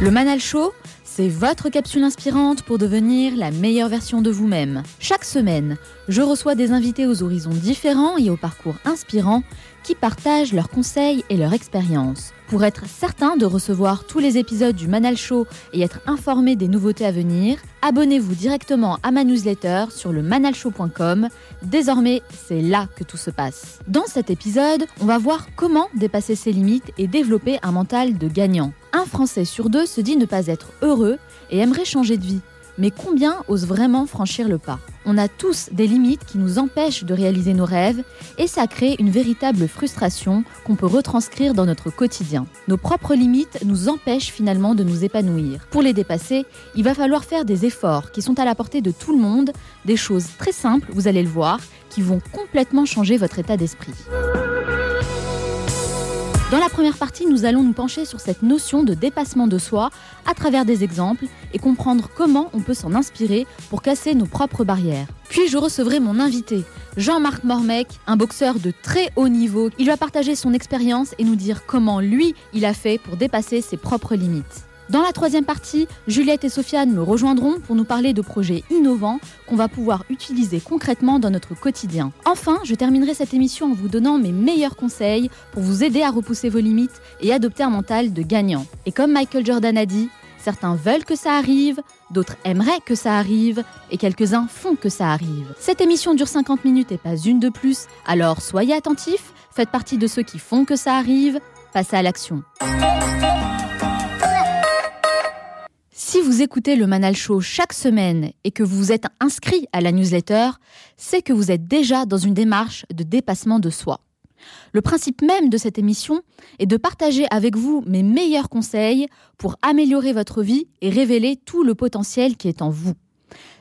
Le Manal Show, c'est votre capsule inspirante pour devenir la meilleure version de vous-même. Chaque semaine, je reçois des invités aux horizons différents et au parcours inspirants qui partagent leurs conseils et leur expérience. Pour être certain de recevoir tous les épisodes du Manal Show et être informé des nouveautés à venir, abonnez-vous directement à ma newsletter sur le manalshow.com. Désormais, c'est là que tout se passe. Dans cet épisode, on va voir comment dépasser ses limites et développer un mental de gagnant. Un Français sur deux se dit ne pas être heureux et aimerait changer de vie. Mais combien osent vraiment franchir le pas? On a tous des limites qui nous empêchent de réaliser nos rêves et ça crée une véritable frustration qu'on peut retranscrire dans notre quotidien. Nos propres limites nous empêchent finalement de nous épanouir. Pour les dépasser, il va falloir faire des efforts qui sont à la portée de tout le monde, des choses très simples, vous allez le voir, qui vont complètement changer votre état d'esprit. Dans la première partie, nous allons nous pencher sur cette notion de dépassement de soi à travers des exemples et comprendre comment on peut s'en inspirer pour casser nos propres barrières. Puis je recevrai mon invité, Jean-Marc Mormec, un boxeur de très haut niveau. Il va partager son expérience et nous dire comment lui, il a fait pour dépasser ses propres limites. Dans la troisième partie, Juliette et Sofiane me rejoindront pour nous parler de projets innovants qu'on va pouvoir utiliser concrètement dans notre quotidien. Enfin, je terminerai cette émission en vous donnant mes meilleurs conseils pour vous aider à repousser vos limites et adopter un mental de gagnant. Et comme Michael Jordan a dit, certains veulent que ça arrive, d'autres aimeraient que ça arrive, et quelques-uns font que ça arrive. Cette émission dure 50 minutes et pas une de plus, alors soyez attentifs, faites partie de ceux qui font que ça arrive, passez à l'action. Si vous écoutez le Manal Show chaque semaine et que vous êtes inscrit à la newsletter, c'est que vous êtes déjà dans une démarche de dépassement de soi. Le principe même de cette émission est de partager avec vous mes meilleurs conseils pour améliorer votre vie et révéler tout le potentiel qui est en vous.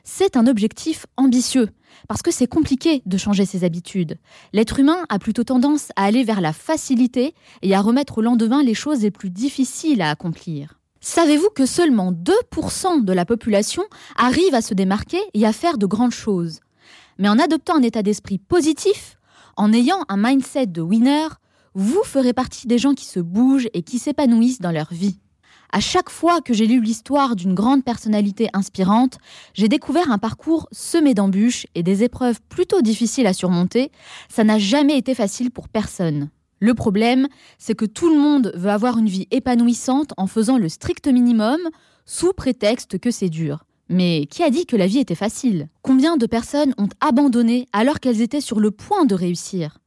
C'est un objectif ambitieux, parce que c'est compliqué de changer ses habitudes. L'être humain a plutôt tendance à aller vers la facilité et à remettre au lendemain les choses les plus difficiles à accomplir. Savez-vous que seulement 2% de la population arrive à se démarquer et à faire de grandes choses? Mais en adoptant un état d'esprit positif, en ayant un mindset de winner, vous ferez partie des gens qui se bougent et qui s'épanouissent dans leur vie. À chaque fois que j'ai lu l'histoire d'une grande personnalité inspirante, j'ai découvert un parcours semé d'embûches et des épreuves plutôt difficiles à surmonter. Ça n'a jamais été facile pour personne. Le problème, c'est que tout le monde veut avoir une vie épanouissante en faisant le strict minimum, sous prétexte que c'est dur. Mais qui a dit que la vie était facile? Combien de personnes ont abandonné alors qu'elles étaient sur le point de réussir?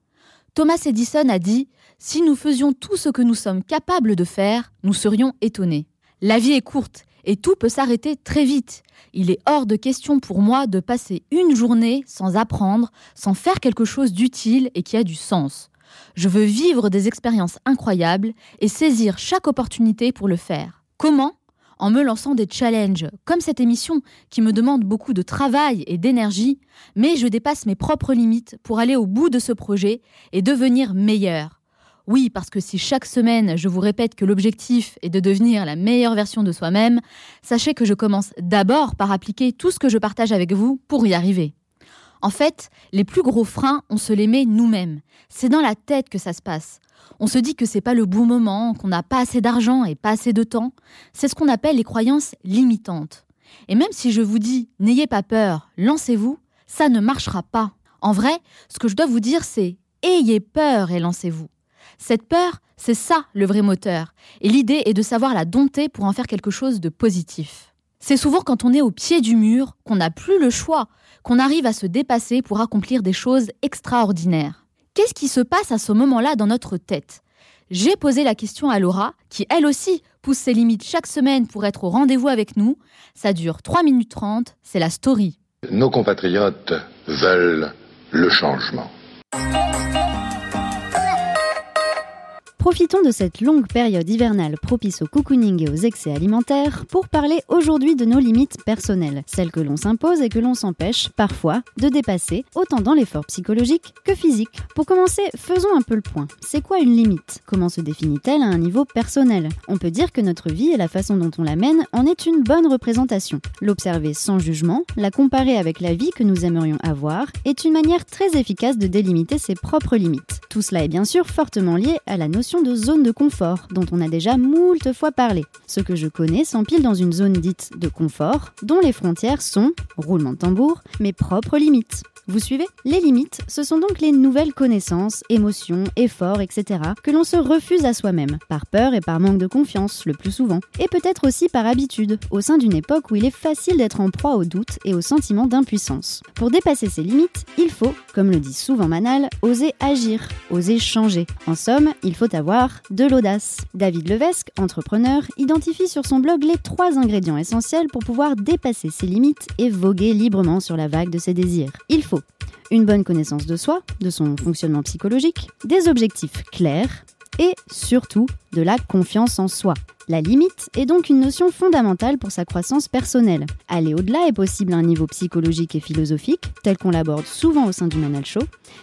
Thomas Edison a dit Si nous faisions tout ce que nous sommes capables de faire, nous serions étonnés. La vie est courte et tout peut s'arrêter très vite. Il est hors de question pour moi de passer une journée sans apprendre, sans faire quelque chose d'utile et qui a du sens. Je veux vivre des expériences incroyables et saisir chaque opportunité pour le faire. Comment? En me lançant des challenges, comme cette émission qui me demande beaucoup de travail et d'énergie, mais je dépasse mes propres limites pour aller au bout de ce projet et devenir meilleur. Oui, parce que si chaque semaine je vous répète que l'objectif est de devenir la meilleure version de soi-même, sachez que je commence d'abord par appliquer tout ce que je partage avec vous pour y arriver. En fait, les plus gros freins, on se les met nous-mêmes. C'est dans la tête que ça se passe. On se dit que c'est pas le bon moment, qu'on n'a pas assez d'argent et pas assez de temps. C'est ce qu'on appelle les croyances limitantes. Et même si je vous dis n'ayez pas peur, lancez-vous, ça ne marchera pas. En vrai, ce que je dois vous dire, c'est ayez peur et lancez-vous. Cette peur, C'est ça le vrai moteur. Et l'idée est de savoir la dompter pour en faire quelque chose de positif. C'est souvent quand on est au pied du mur qu'on n'a plus le choix, qu'on arrive à se dépasser pour accomplir des choses extraordinaires. Qu'est-ce qui se passe à ce moment-là dans notre tête? J'ai posé la question à Laura, qui elle aussi pousse ses limites chaque semaine pour être au rendez-vous avec nous. Ça dure 3 minutes 30, c'est la story. Nos compatriotes veulent le changement. Profitons de cette longue période hivernale propice au cocooning et aux excès alimentaires pour parler aujourd'hui de nos limites personnelles, celles que l'on s'impose et que l'on s'empêche, parfois, de dépasser, autant dans l'effort psychologique que physique. Pour commencer, faisons un peu le point. C'est quoi une limite? Comment se définit-elle à un niveau personnel? On peut dire que notre vie et la façon dont on la mène en est une bonne représentation. L'observer sans jugement, la comparer avec la vie que nous aimerions avoir, est une manière très efficace de délimiter ses propres limites. Tout cela est bien sûr fortement lié à la notion de zone de confort, dont on a déjà moult fois parlé. Ce que je connais s'empile dans une zone dite de confort, dont les frontières sont, roulement de tambour, mes propres limites. Vous suivez? Les limites, ce sont donc les nouvelles connaissances, émotions, efforts, etc. que l'on se refuse à soi-même, par peur et par manque de confiance, le plus souvent, et peut-être aussi par habitude, au sein d'une époque où il est facile d'être en proie au doute et au sentiment d'impuissance. Pour dépasser ces limites, il faut, comme le dit souvent Manal, oser agir, oser changer. En somme, il faut de l'audace. David Levesque, entrepreneur, identifie sur son blog les trois ingrédients essentiels pour pouvoir dépasser ses limites et voguer librement sur la vague de ses désirs. Il faut une bonne connaissance de soi, de son fonctionnement psychologique, des objectifs clairs et surtout de la confiance en soi. La limite est donc une notion fondamentale pour sa croissance personnelle. Aller au-delà est possible à un niveau psychologique et philosophique, tel qu'on l'aborde souvent au sein du Manal Show,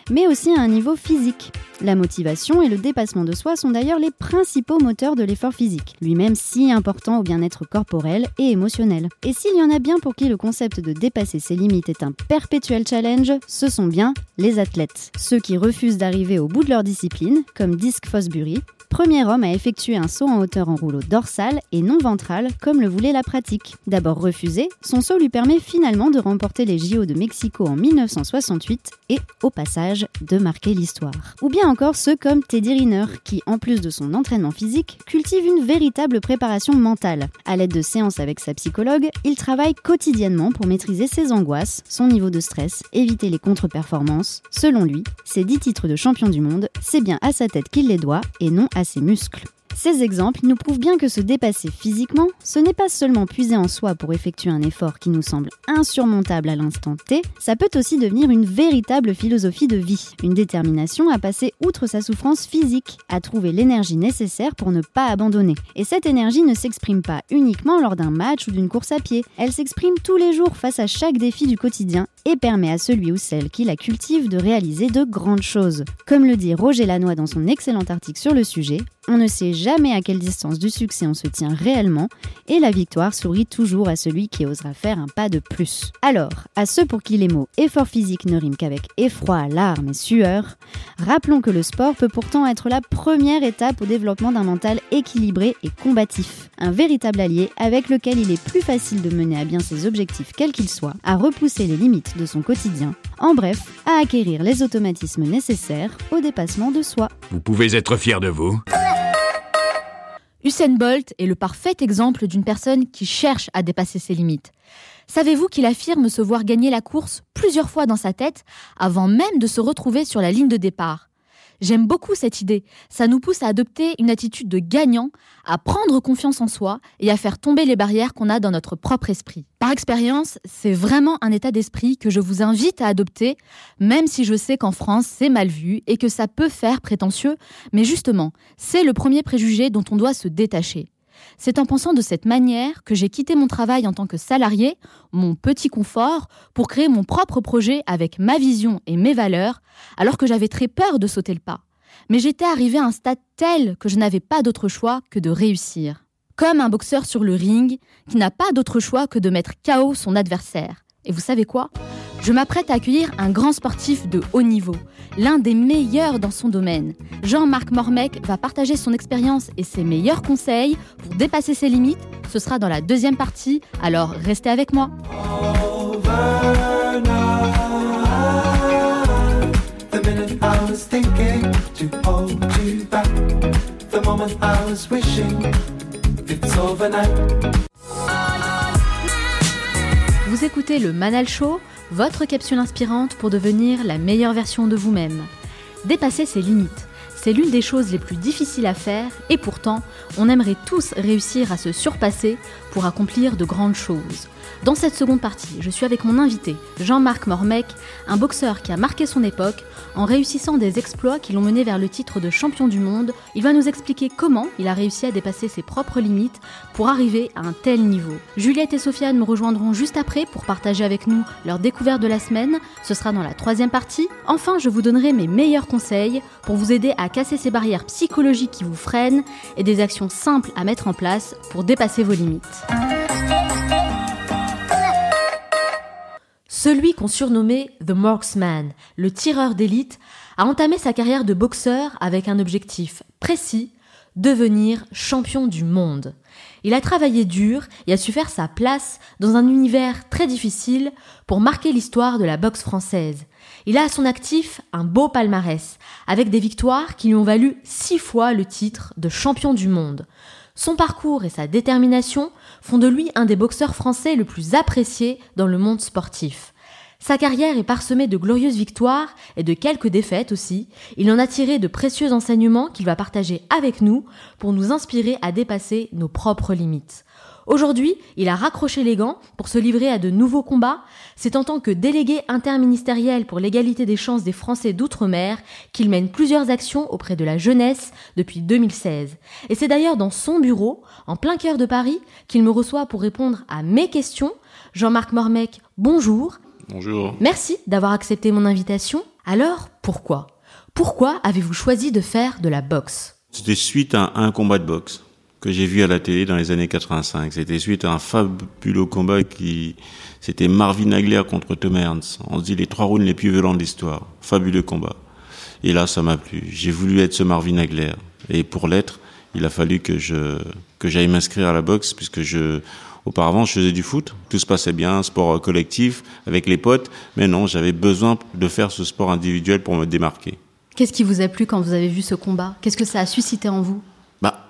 mais aussi à un niveau physique. La motivation et le dépassement de soi sont d'ailleurs les principaux moteurs de l'effort physique, lui-même si important au bien-être corporel et émotionnel. Et s'il y en a bien pour qui le concept de dépasser ses limites est un perpétuel challenge, ce sont bien les athlètes. Ceux qui refusent d'arriver au bout de leur discipline, comme Disc Fosbury, premier homme à effectuer un saut en hauteur en rouleau dorsal et non ventral comme le voulait la pratique. D'abord refusé, son saut lui permet finalement de remporter les JO de Mexico en 1968 et, au passage, de marquer l'histoire. Ou bien encore ceux comme Teddy Riner, qui, en plus de son entraînement physique, cultive une véritable préparation mentale. À l'aide de séances avec sa psychologue, il travaille quotidiennement pour maîtriser ses angoisses, son niveau de stress, éviter les contre-performances. Selon lui, ses 10 titres de champion du monde, c'est bien à sa tête qu'il les doit et non à ses muscles. Ces exemples nous prouvent bien que se dépasser physiquement, ce n'est pas seulement puiser en soi pour effectuer un effort qui nous semble insurmontable à l'instant T, ça peut aussi devenir une véritable philosophie de vie, une détermination à passer outre sa souffrance physique, à trouver l'énergie nécessaire pour ne pas abandonner. Et cette énergie ne s'exprime pas uniquement lors d'un match ou d'une course à pied, elle s'exprime tous les jours face à chaque défi du quotidien et permet à celui ou celle qui la cultive de réaliser de grandes choses. Comme le dit Roger Lanois dans son excellent article sur le sujet, on ne sait jamais à quelle distance du succès on se tient réellement, et la victoire sourit toujours à celui qui osera faire un pas de plus. Alors, à ceux pour qui les mots effort physique ne riment qu'avec effroi, larmes et sueur, rappelons que le sport peut pourtant être la première étape au développement d'un mental équilibré et combatif, un véritable allié avec lequel il est plus facile de mener à bien ses objectifs quels qu'ils soient, à repousser les limites de son quotidien, en bref, à acquérir les automatismes nécessaires au dépassement de soi. Vous pouvez être fier de vous. Usain Bolt est le parfait exemple d'une personne qui cherche à dépasser ses limites. Savez-vous qu'il affirme se voir gagner la course plusieurs fois dans sa tête avant même de se retrouver sur la ligne de départ? J'aime beaucoup cette idée. Ça nous pousse à adopter une attitude de gagnant, à prendre confiance en soi et à faire tomber les barrières qu'on a dans notre propre esprit. Par expérience, c'est vraiment un état d'esprit que je vous invite à adopter, même si je sais qu'en France c'est mal vu et que ça peut faire prétentieux, mais justement, c'est le premier préjugé dont on doit se détacher. C'est en pensant de cette manière que j'ai quitté mon travail en tant que salarié, mon petit confort, pour créer mon propre projet avec ma vision et mes valeurs, alors que j'avais très peur de sauter le pas. Mais j'étais arrivé à un stade tel que je n'avais pas d'autre choix que de réussir. Comme un boxeur sur le ring qui n'a pas d'autre choix que de mettre KO son adversaire. Et vous savez quoi? Je m'apprête à accueillir un grand sportif de haut niveau, l'un des meilleurs dans son domaine. Jean-Marc Mormec va partager son expérience et ses meilleurs conseils pour dépasser ses limites. Ce sera dans la deuxième partie, alors restez avec moi. Vous écoutez le Manal Show, votre capsule inspirante pour devenir la meilleure version de vous-même. Dépasser ses limites, c'est l'une des choses les plus difficiles à faire et pourtant, on aimerait tous réussir à se surpasser pour accomplir de grandes choses. Dans cette seconde partie, je suis avec mon invité, Jean-Marc Mormec, un boxeur qui a marqué son époque en réussissant des exploits qui l'ont mené vers le titre de champion du monde. Il va nous expliquer comment il a réussi à dépasser ses propres limites pour arriver à un tel niveau. Juliette et Sofiane me rejoindront juste après pour partager avec nous leur découverte de la semaine. Ce sera dans la troisième partie. Enfin, je vous donnerai mes meilleurs conseils pour vous aider à casser ces barrières psychologiques qui vous freinent et des actions simples à mettre en place pour dépasser vos limites. Celui qu'on surnommait The Marksman, le tireur d'élite, a entamé sa carrière de boxeur avec un objectif précis, devenir champion du monde. Il a travaillé dur et a su faire sa place dans un univers très difficile pour marquer l'histoire de la boxe française. Il a à son actif un beau palmarès, avec des victoires qui lui ont valu six fois le titre de champion du monde. Son parcours et sa détermination font de lui un des boxeurs français le plus apprécié dans le monde sportif. Sa carrière est parsemée de glorieuses victoires et de quelques défaites aussi. Il en a tiré de précieux enseignements qu'il va partager avec nous pour nous inspirer à dépasser nos propres limites. Aujourd'hui, il a raccroché les gants pour se livrer à de nouveaux combats. C'est en tant que délégué interministériel pour l'égalité des chances des Français d'outre-mer qu'il mène plusieurs actions auprès de la jeunesse depuis 2016. Et c'est d'ailleurs dans son bureau, en plein cœur de Paris, qu'il me reçoit pour répondre à mes questions. Jean-Marc Mormec, bonjour. Bonjour. Merci d'avoir accepté mon invitation. Alors, pourquoi? Pourquoi avez-vous choisi de faire de la boxe? C'était suite à un combat de boxe que j'ai vu à la télé dans les années 85. C'était suite à un fabuleux combat qui, c'était Marvin Hagler contre Tom Ernst. On se dit les trois rounds les plus violents de l'histoire. Fabuleux combat. Et là, ça m'a plu. J'ai voulu être ce Marvin Hagler. Et pour l'être, il a fallu que je, que j'aille m'inscrire à la boxe puisque je, auparavant, je faisais du foot. Tout se passait bien, sport collectif avec les potes. Mais non, j'avais besoin de faire ce sport individuel pour me démarquer. Qu'est-ce qui vous a plu quand vous avez vu ce combat? Qu'est-ce que ça a suscité en vous? Bah,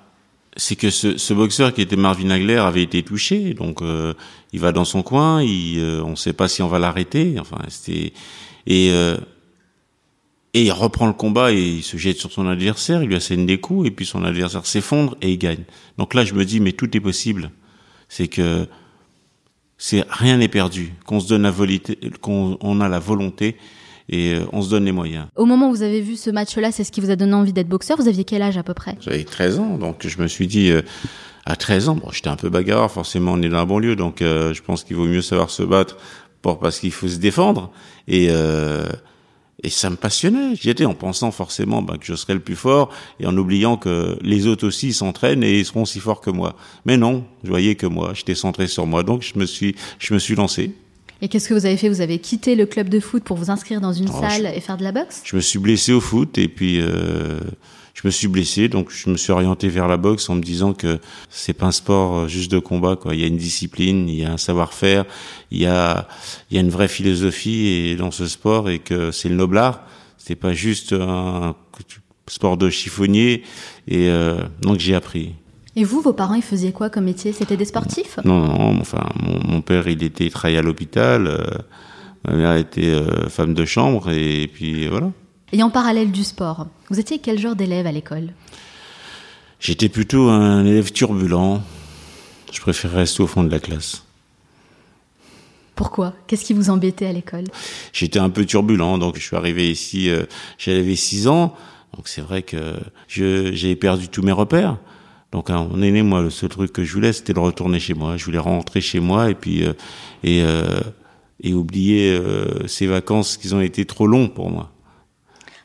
c'est que ce, ce, boxeur qui était Marvin Hagler avait été touché, donc euh, il va dans son coin, il, euh, on ne sait pas si on va l'arrêter, enfin c'était et euh, et il reprend le combat et il se jette sur son adversaire, il lui assène des coups et puis son adversaire s'effondre et il gagne. Donc là je me dis mais tout est possible, c'est que c'est rien n'est perdu, qu'on se donne la volonté, qu'on on a la volonté et euh, on se donne les moyens. Au moment où vous avez vu ce match-là, c'est ce qui vous a donné envie d'être boxeur? Vous aviez quel âge à peu près? J'avais 13 ans, donc je me suis dit, euh, à 13 ans, bon, j'étais un peu bagarreur, forcément on est dans un bon lieu, donc euh, je pense qu'il vaut mieux savoir se battre pour, parce qu'il faut se défendre. Et, euh, et ça me passionnait. J'y étais en pensant forcément ben, que je serais le plus fort et en oubliant que les autres aussi s'entraînent et ils seront aussi forts que moi. Mais non, je voyais que moi, j'étais centré sur moi, donc je me suis, je me suis lancé. Et qu'est-ce que vous avez fait? Vous avez quitté le club de foot pour vous inscrire dans une Oh, salle je- et faire de la boxe? Je me suis blessé au foot et puis euh, je me suis blessé, donc je me suis orienté vers la boxe en me disant que c'est pas un sport euh, juste de combat. Quoi. Il y a une discipline, il y a un savoir-faire, il y a, il y a une vraie philosophie et dans ce sport et que c'est le noblard. C'est pas juste un sport de chiffonnier et euh, donc j'ai appris. Et vous, vos parents, ils faisaient quoi comme métier? C'était des sportifs? Non, non, enfin, mon, mon père, il était il travaillait à l'hôpital. euh, ma mère était euh, femme de chambre et puis voilà. Et en parallèle du sport, vous étiez quel genre d'élève à l'école? J'étais plutôt un élève turbulent. Je préférais rester au fond de la classe. Pourquoi? Qu'est-ce qui vous embêtait à l'école? J'étais un peu turbulent, donc je suis arrivé ici, euh, j'avais 6 ans, donc c'est vrai que j'ai perdu tous mes repères. Donc à mon aîné, moi, le seul truc que je voulais, c'était de retourner chez moi. Je voulais rentrer chez moi et puis euh, et euh, et oublier ces vacances qui ont été trop longs pour moi.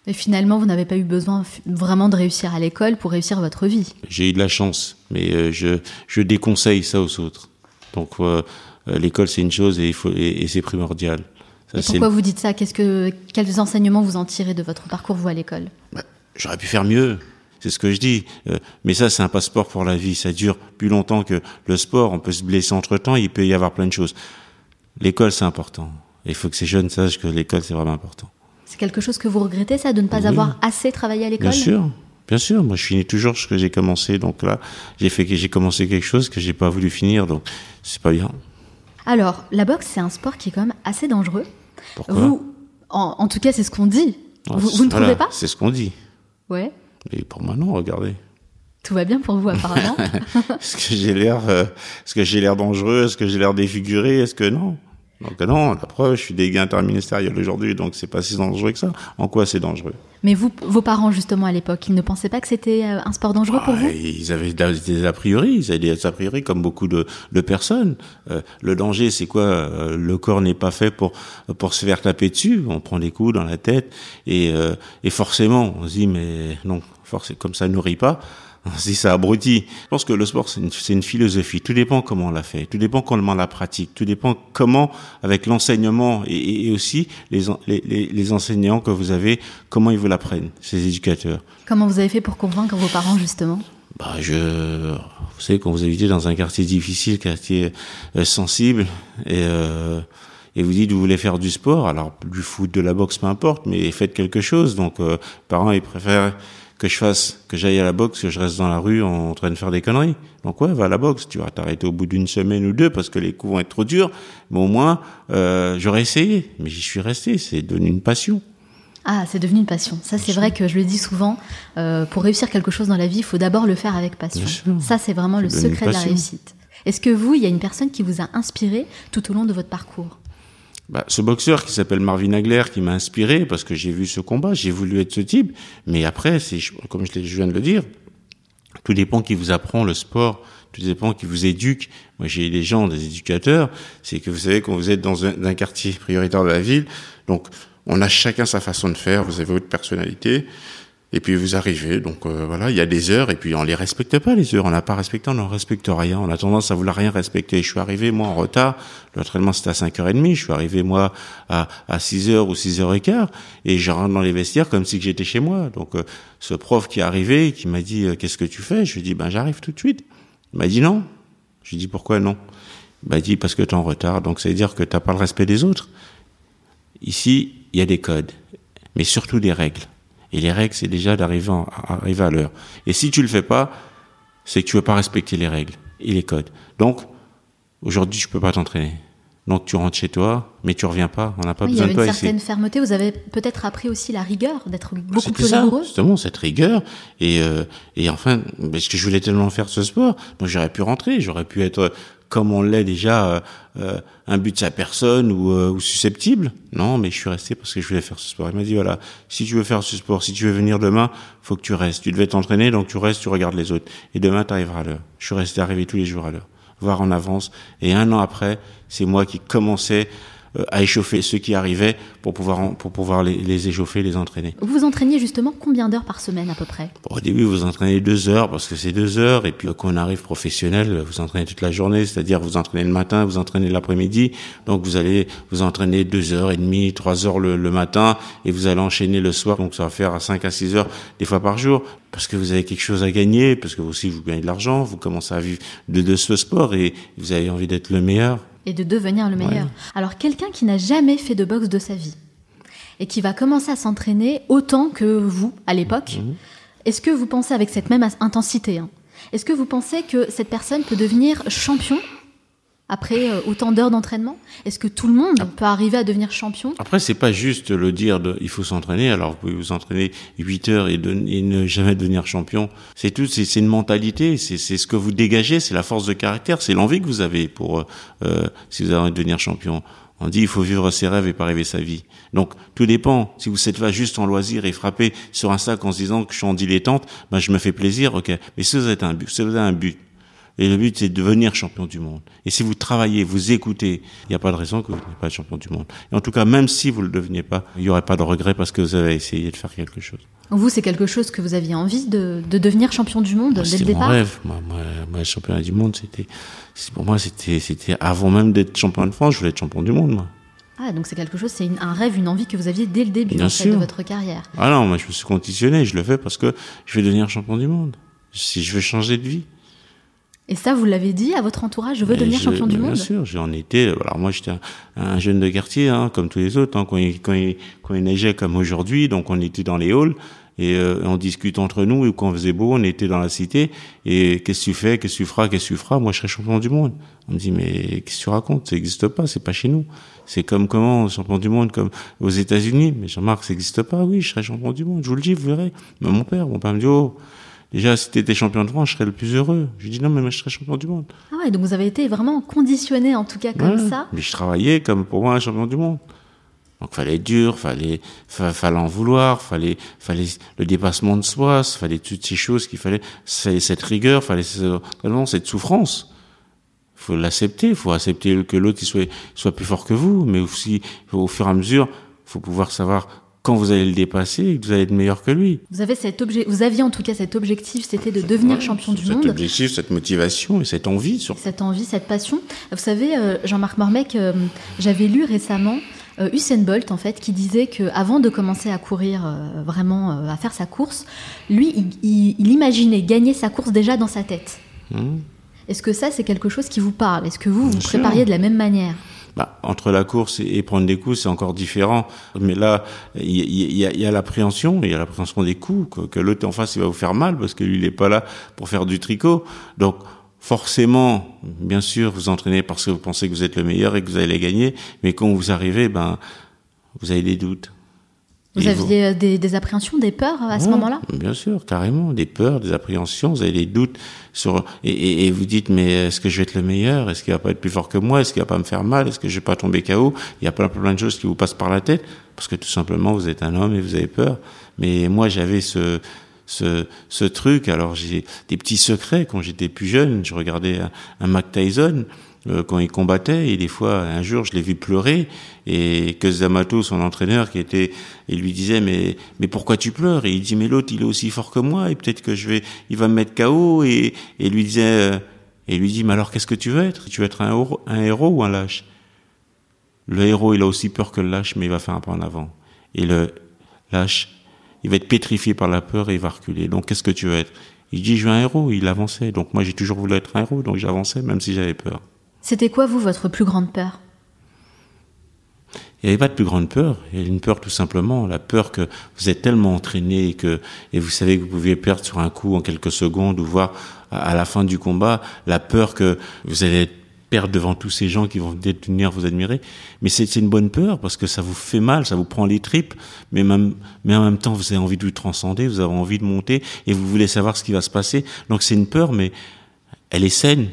Mais finalement, vous n'avez pas eu besoin vraiment de réussir à l'école pour réussir votre vie. J'ai eu de la chance, mais euh, je, je déconseille ça aux autres. Donc euh, euh, l'école c'est une chose et, il faut, et, et c'est primordial. Ça, Et c'est pourquoi vous dites ça? Qu'est-ce que quels enseignements vous en tirez de votre parcours vous à l'école? Bah, J'aurais pu faire mieux. C'est ce que je dis. Euh, mais ça, c'est un passeport pour la vie. Ça dure plus longtemps que le sport. On peut se blesser entre temps. Il peut y avoir plein de choses. L'école, c'est important. Il faut que ces jeunes sachent que l'école, c'est vraiment important. C'est quelque chose que vous regrettez, ça, de ne pas Oui. avoir assez travaillé à l'école Bien sûr. Bien sûr, moi je finis toujours ce que j'ai commencé. Donc là, j'ai fait que j'ai commencé quelque chose que j'ai pas voulu finir. Donc c'est pas bien. Alors, la boxe, c'est un sport qui est quand même assez dangereux. Pourquoi Vous, en, en tout cas, c'est ce qu'on dit. Ah, vous, ne voilà, trouvez pas C'est ce qu'on dit. Ouais. Mais pour moi non, regardez. Tout va bien pour vous, apparemment. Est-ce que j'ai l'air, euh, est-ce que j'ai l'air dangereux? Est-ce que j'ai l'air défiguré? Est-ce que non? Donc euh, non, la preuve, je suis délégué interministériel aujourd'hui, donc c'est pas si dangereux que ça. En quoi c'est dangereux? Mais vous, vos parents, justement, à l'époque, ils ne pensaient pas que c'était euh, un sport dangereux pour Ah, vous? Ils avaient des des a priori, ils avaient des a priori comme beaucoup de, de personnes. Euh, le danger, c'est quoi? Le corps n'est pas fait pour pour se faire taper dessus. On prend des coups dans la tête et euh, et forcément, on se dit mais non, forcément comme ça nourrit pas. Dit ça abrutit. Je pense que le sport c'est une, philosophie. Tout dépend comment on l'a fait. Tout dépend comment on la pratique. Tout dépend comment avec l'enseignement et, aussi les, les, enseignants que vous avez, comment ils vous l'apprennent, ces éducateurs. Comment vous avez fait pour convaincre vos parents, justement? Bah, je, vous savez, quand vous habitez dans un quartier difficile, quartier euh, sensible, et, euh, et vous dites vous voulez faire du sport, alors du foot, de la boxe, peu importe, mais faites quelque chose. Donc, euh, parents, ils préfèrent que je fasse, que j'aille à la boxe, que je reste dans la rue en, train de faire des conneries. Donc ouais, va à la boxe. Tu vas t'arrêter au bout d'une semaine ou deux parce que les coups vont être trop durs. Mais au moins, euh, j'aurais essayé. Mais j'y suis resté. C'est devenu une passion. Ah, c'est devenu une passion. Ça, c'est vrai que je le dis souvent. euh, pour réussir quelque chose dans la vie, il faut d'abord le faire avec passion. Ça, c'est vraiment le secret de la réussite. Est-ce que vous, il y a une personne qui vous a inspiré tout au long de votre parcours? Bah, ce boxeur qui s'appelle Marvin Hagler qui m'a inspiré parce que j'ai vu ce combat, j'ai voulu être ce type. Mais après, c'est comme je, viens de le dire, tout dépend qui vous apprend le sport, tout dépend qui vous éduque. Moi, j'ai des gens, des éducateurs. C'est que vous savez quand vous êtes dans un quartier prioritaire de la ville, donc on a chacun sa façon de faire. Vous avez votre personnalité. Et puis vous arrivez, donc euh, voilà, il y a des heures, et puis on les respecte pas les heures, on n'a pas respecté, on n'en respecte rien, on a tendance à vouloir rien respecter. Je suis arrivé moi en retard, l'entraînement c'était à 5h30, je suis arrivé moi à, à 6h ou 6h15, et je rentre dans les vestiaires comme si j'étais chez moi. Donc euh, ce prof qui est arrivé, qui m'a dit euh, qu'est-ce que tu fais, je lui ai dit ben j'arrive tout de suite. Il m'a dit non. Je lui ai dit pourquoi non? Il m'a dit parce que tu es en retard, donc ça veut dire que t'as pas le respect des autres. Ici, il y a des codes, mais surtout des règles. Et les règles, c'est déjà d'arriver à l'heure. Et si tu le fais pas, c'est que tu veux pas respecter les règles et les codes. Donc, aujourd'hui, je peux pas t'entraîner. Donc, tu rentres chez toi, mais tu reviens pas. On n'a pas Oui, Il y besoin avait de une toi certaine ici. fermeté. Vous avez peut-être appris aussi la rigueur, d'être beaucoup C'était plus ça, rigoureux. justement, cette rigueur. Et, euh, et enfin, parce que je voulais tellement faire ce sport, donc j'aurais pu rentrer, j'aurais pu être, comme on l'est déjà, euh, euh, un but de sa personne ou, euh, ou susceptible. Non, mais je suis resté parce que je voulais faire ce sport. Il m'a dit, voilà, si tu veux faire ce sport, si tu veux venir demain, faut que tu restes. Tu devais t'entraîner, donc tu restes, tu regardes les autres. Et demain, tu arriveras à l'heure. Je suis resté arrivé tous les jours à l'heure, voire en avance. Et un an après, c'est moi qui commençais à échauffer ceux qui arrivaient pour pouvoir, pour pouvoir les, les échauffer, les entraîner. Vous vous entraîniez justement combien d'heures par semaine à peu près? Au début, vous entraînez deux heures parce que c'est deux heures. Et puis, quand on arrive professionnel, vous entraînez toute la journée. C'est-à-dire, vous entraînez le matin, vous entraînez l'après-midi. Donc, vous allez vous entraîner deux heures et demie, trois heures le, le matin. Et vous allez enchaîner le soir. Donc, ça va faire à cinq à six heures des fois par jour. Parce que vous avez quelque chose à gagner. Parce que aussi, vous gagnez de l'argent. Vous commencez à vivre de, de ce sport et vous avez envie d'être le meilleur. Et de devenir le meilleur. Alors quelqu'un qui n'a jamais fait de boxe de sa vie et qui va commencer à s'entraîner autant que vous à l'époque, Mhm. est-ce que vous pensez avec cette même intensité hein, Est-ce que vous pensez que cette personne peut devenir champion après euh, autant d'heures d'entraînement Est-ce que tout le monde Ah. peut arriver à devenir champion? Après, c'est pas juste le dire de, il faut s'entraîner. Alors, vous pouvez vous entraîner 8 heures et, de- et ne jamais devenir champion. C'est tout, c'est une mentalité, c'est ce que vous dégagez, c'est la force de caractère, c'est l'envie que vous avez pour, euh, euh, si vous avez envie de devenir champion. On dit, il faut vivre ses rêves et pas rêver sa vie. Donc, tout dépend. Si vous êtes là juste en loisir et frapper sur un sac en se disant que je suis en dilettante, ben, je me fais plaisir, ok. Mais si vous êtes un but, si vous avez un but, et le but, c'est de devenir champion du monde. Et si vous travaillez, vous écoutez, il n'y a pas de raison que vous ne soyez pas champion du monde. Et en tout cas, même si vous ne le deveniez pas, il n'y aurait pas de regret parce que vous avez essayé de faire quelque chose. Vous, c'est quelque chose que vous aviez envie de, de devenir champion du monde Moi, dès le C'était mon départ rêve. Moi, moi, moi, le championnat du monde, c'était, pour moi, c'était, c'était avant même d'être champion de France, je voulais être champion du monde, moi. Ah, donc c'est quelque chose, c'est un rêve, une envie que vous aviez dès le début en fait, de votre carrière. Ah non, moi, je me suis conditionné, je le fais parce que je vais devenir champion du monde. Si je veux changer de vie. Et ça, vous l'avez dit à votre entourage, je veux devenir je- champion du bien monde sûr, j'en étais. Alors moi, j'étais un, un jeune de quartier, hein, comme tous les autres. hein, quand, il, quand, il, quand il neigeait comme aujourd'hui, donc on était dans les halls. et euh, on discute entre nous. Et quand on faisait beau, on était dans la cité. Et qu'est-ce que tu fais Qu'est-ce que tu feras Qu'est-ce que tu feras Moi, je serai champion du monde. On me dit mais qu'est-ce que tu racontes? Ça n'existe pas. C'est pas chez nous. C'est comme comment champion du monde comme aux États-Unis? Mais Jean-Marc, ça n'existe pas. Oui, je serai champion du monde. Je vous le dis, vous verrez. Mais mon père, mon père me dit oh. Déjà, si tu étais champion de France, je serais le plus heureux. Je lui dis non, mais moi, je serais champion du monde. Ah ouais, donc vous avez été vraiment conditionné, en tout cas, comme Ouais. ça. Mais je travaillais comme pour moi un champion du monde. Donc fallait être dur, fallait fa- fallait en vouloir, fallait fallait le dépassement de soi, fallait toutes ces choses qu'il fallait, fallait cette rigueur, fallait vraiment cette souffrance. Faut l'accepter, faut accepter que l'autre soit soit plus fort que vous, mais aussi au fur et à mesure, faut pouvoir savoir quand vous allez le dépasser vous allez être meilleur que lui. Vous, avez cet obje- vous aviez en tout cas cet objectif, c'était de devenir champion du cet monde. objectif, cette motivation et cette envie surtout. Cette envie, cette passion. Vous savez, euh, Jean-Marc Mormec, euh, j'avais lu récemment euh, Usain Bolt, en fait, qui disait que avant de commencer à courir, euh, vraiment à faire sa course, lui, il, il- il imaginait gagner sa course déjà dans sa tête. Hmm. Est-ce que ça, c'est quelque chose qui vous parle? Est-ce que vous, vous sûr. prépariez de la même manière? Bah, entre la course et, prendre des coups, c'est encore différent. Mais là, il y, y y a l'appréhension, il y a l'appréhension des coups, que, que l'autre en face, il va vous faire mal parce que lui, il est pas là pour faire du tricot. Donc, forcément, bien sûr, vous entraînez parce que vous pensez que vous êtes le meilleur et que vous allez gagner. Mais quand vous arrivez, ben, vous avez des doutes. Vous Et aviez euh, des, des appréhensions, des peurs à ce Ouais, moment-là? Bien sûr, carrément, des peurs, des appréhensions, vous avez des doutes sur et, et, et vous dites mais est-ce que je vais être le meilleur? Est-ce qu'il va pas être plus fort que moi? Est-ce qu'il va pas me faire mal? Est-ce que je vais pas tomber KO Il y a plein plein de choses qui vous passent par la tête parce que tout simplement vous êtes un homme et vous avez peur. Mais moi j'avais ce ce, ce truc. Alors j'ai des petits secrets quand j'étais plus jeune. Je regardais un, un Mac Tyson quand il combattait et des fois un jour je l'ai vu pleurer et que Zamato son entraîneur qui était il lui disait mais mais pourquoi tu pleures? Et il dit mais l'autre il est aussi fort que moi et peut-être que je vais il va me mettre KO et et lui disait euh, et lui dit mais alors qu'est-ce que tu veux être? Tu veux être un héros, un héros ou un lâche? Le héros il a aussi peur que le lâche mais il va faire un pas en avant. Et le lâche il va être pétrifié par la peur et il va reculer. Donc qu'est-ce que tu veux être? Il dit je veux un héros. Il avançait. Donc moi j'ai toujours voulu être un héros. Donc j'avançais même si j'avais peur C'était quoi, vous, votre plus grande peur? Il n'y avait pas de plus grande peur. Il y a une peur tout simplement, la peur que vous êtes tellement entraîné et que et vous savez que vous pouviez perdre sur un coup en quelques secondes ou voir à, la fin du combat, la peur que vous allez perdre devant tous ces gens qui vont venir vous admirer. Mais c'est une bonne peur parce que ça vous fait mal, ça vous prend les tripes, mais même mais en même temps vous avez envie de vous transcender, vous avez envie de monter et vous voulez savoir ce qui va se passer. Donc c'est une peur, mais elle est saine.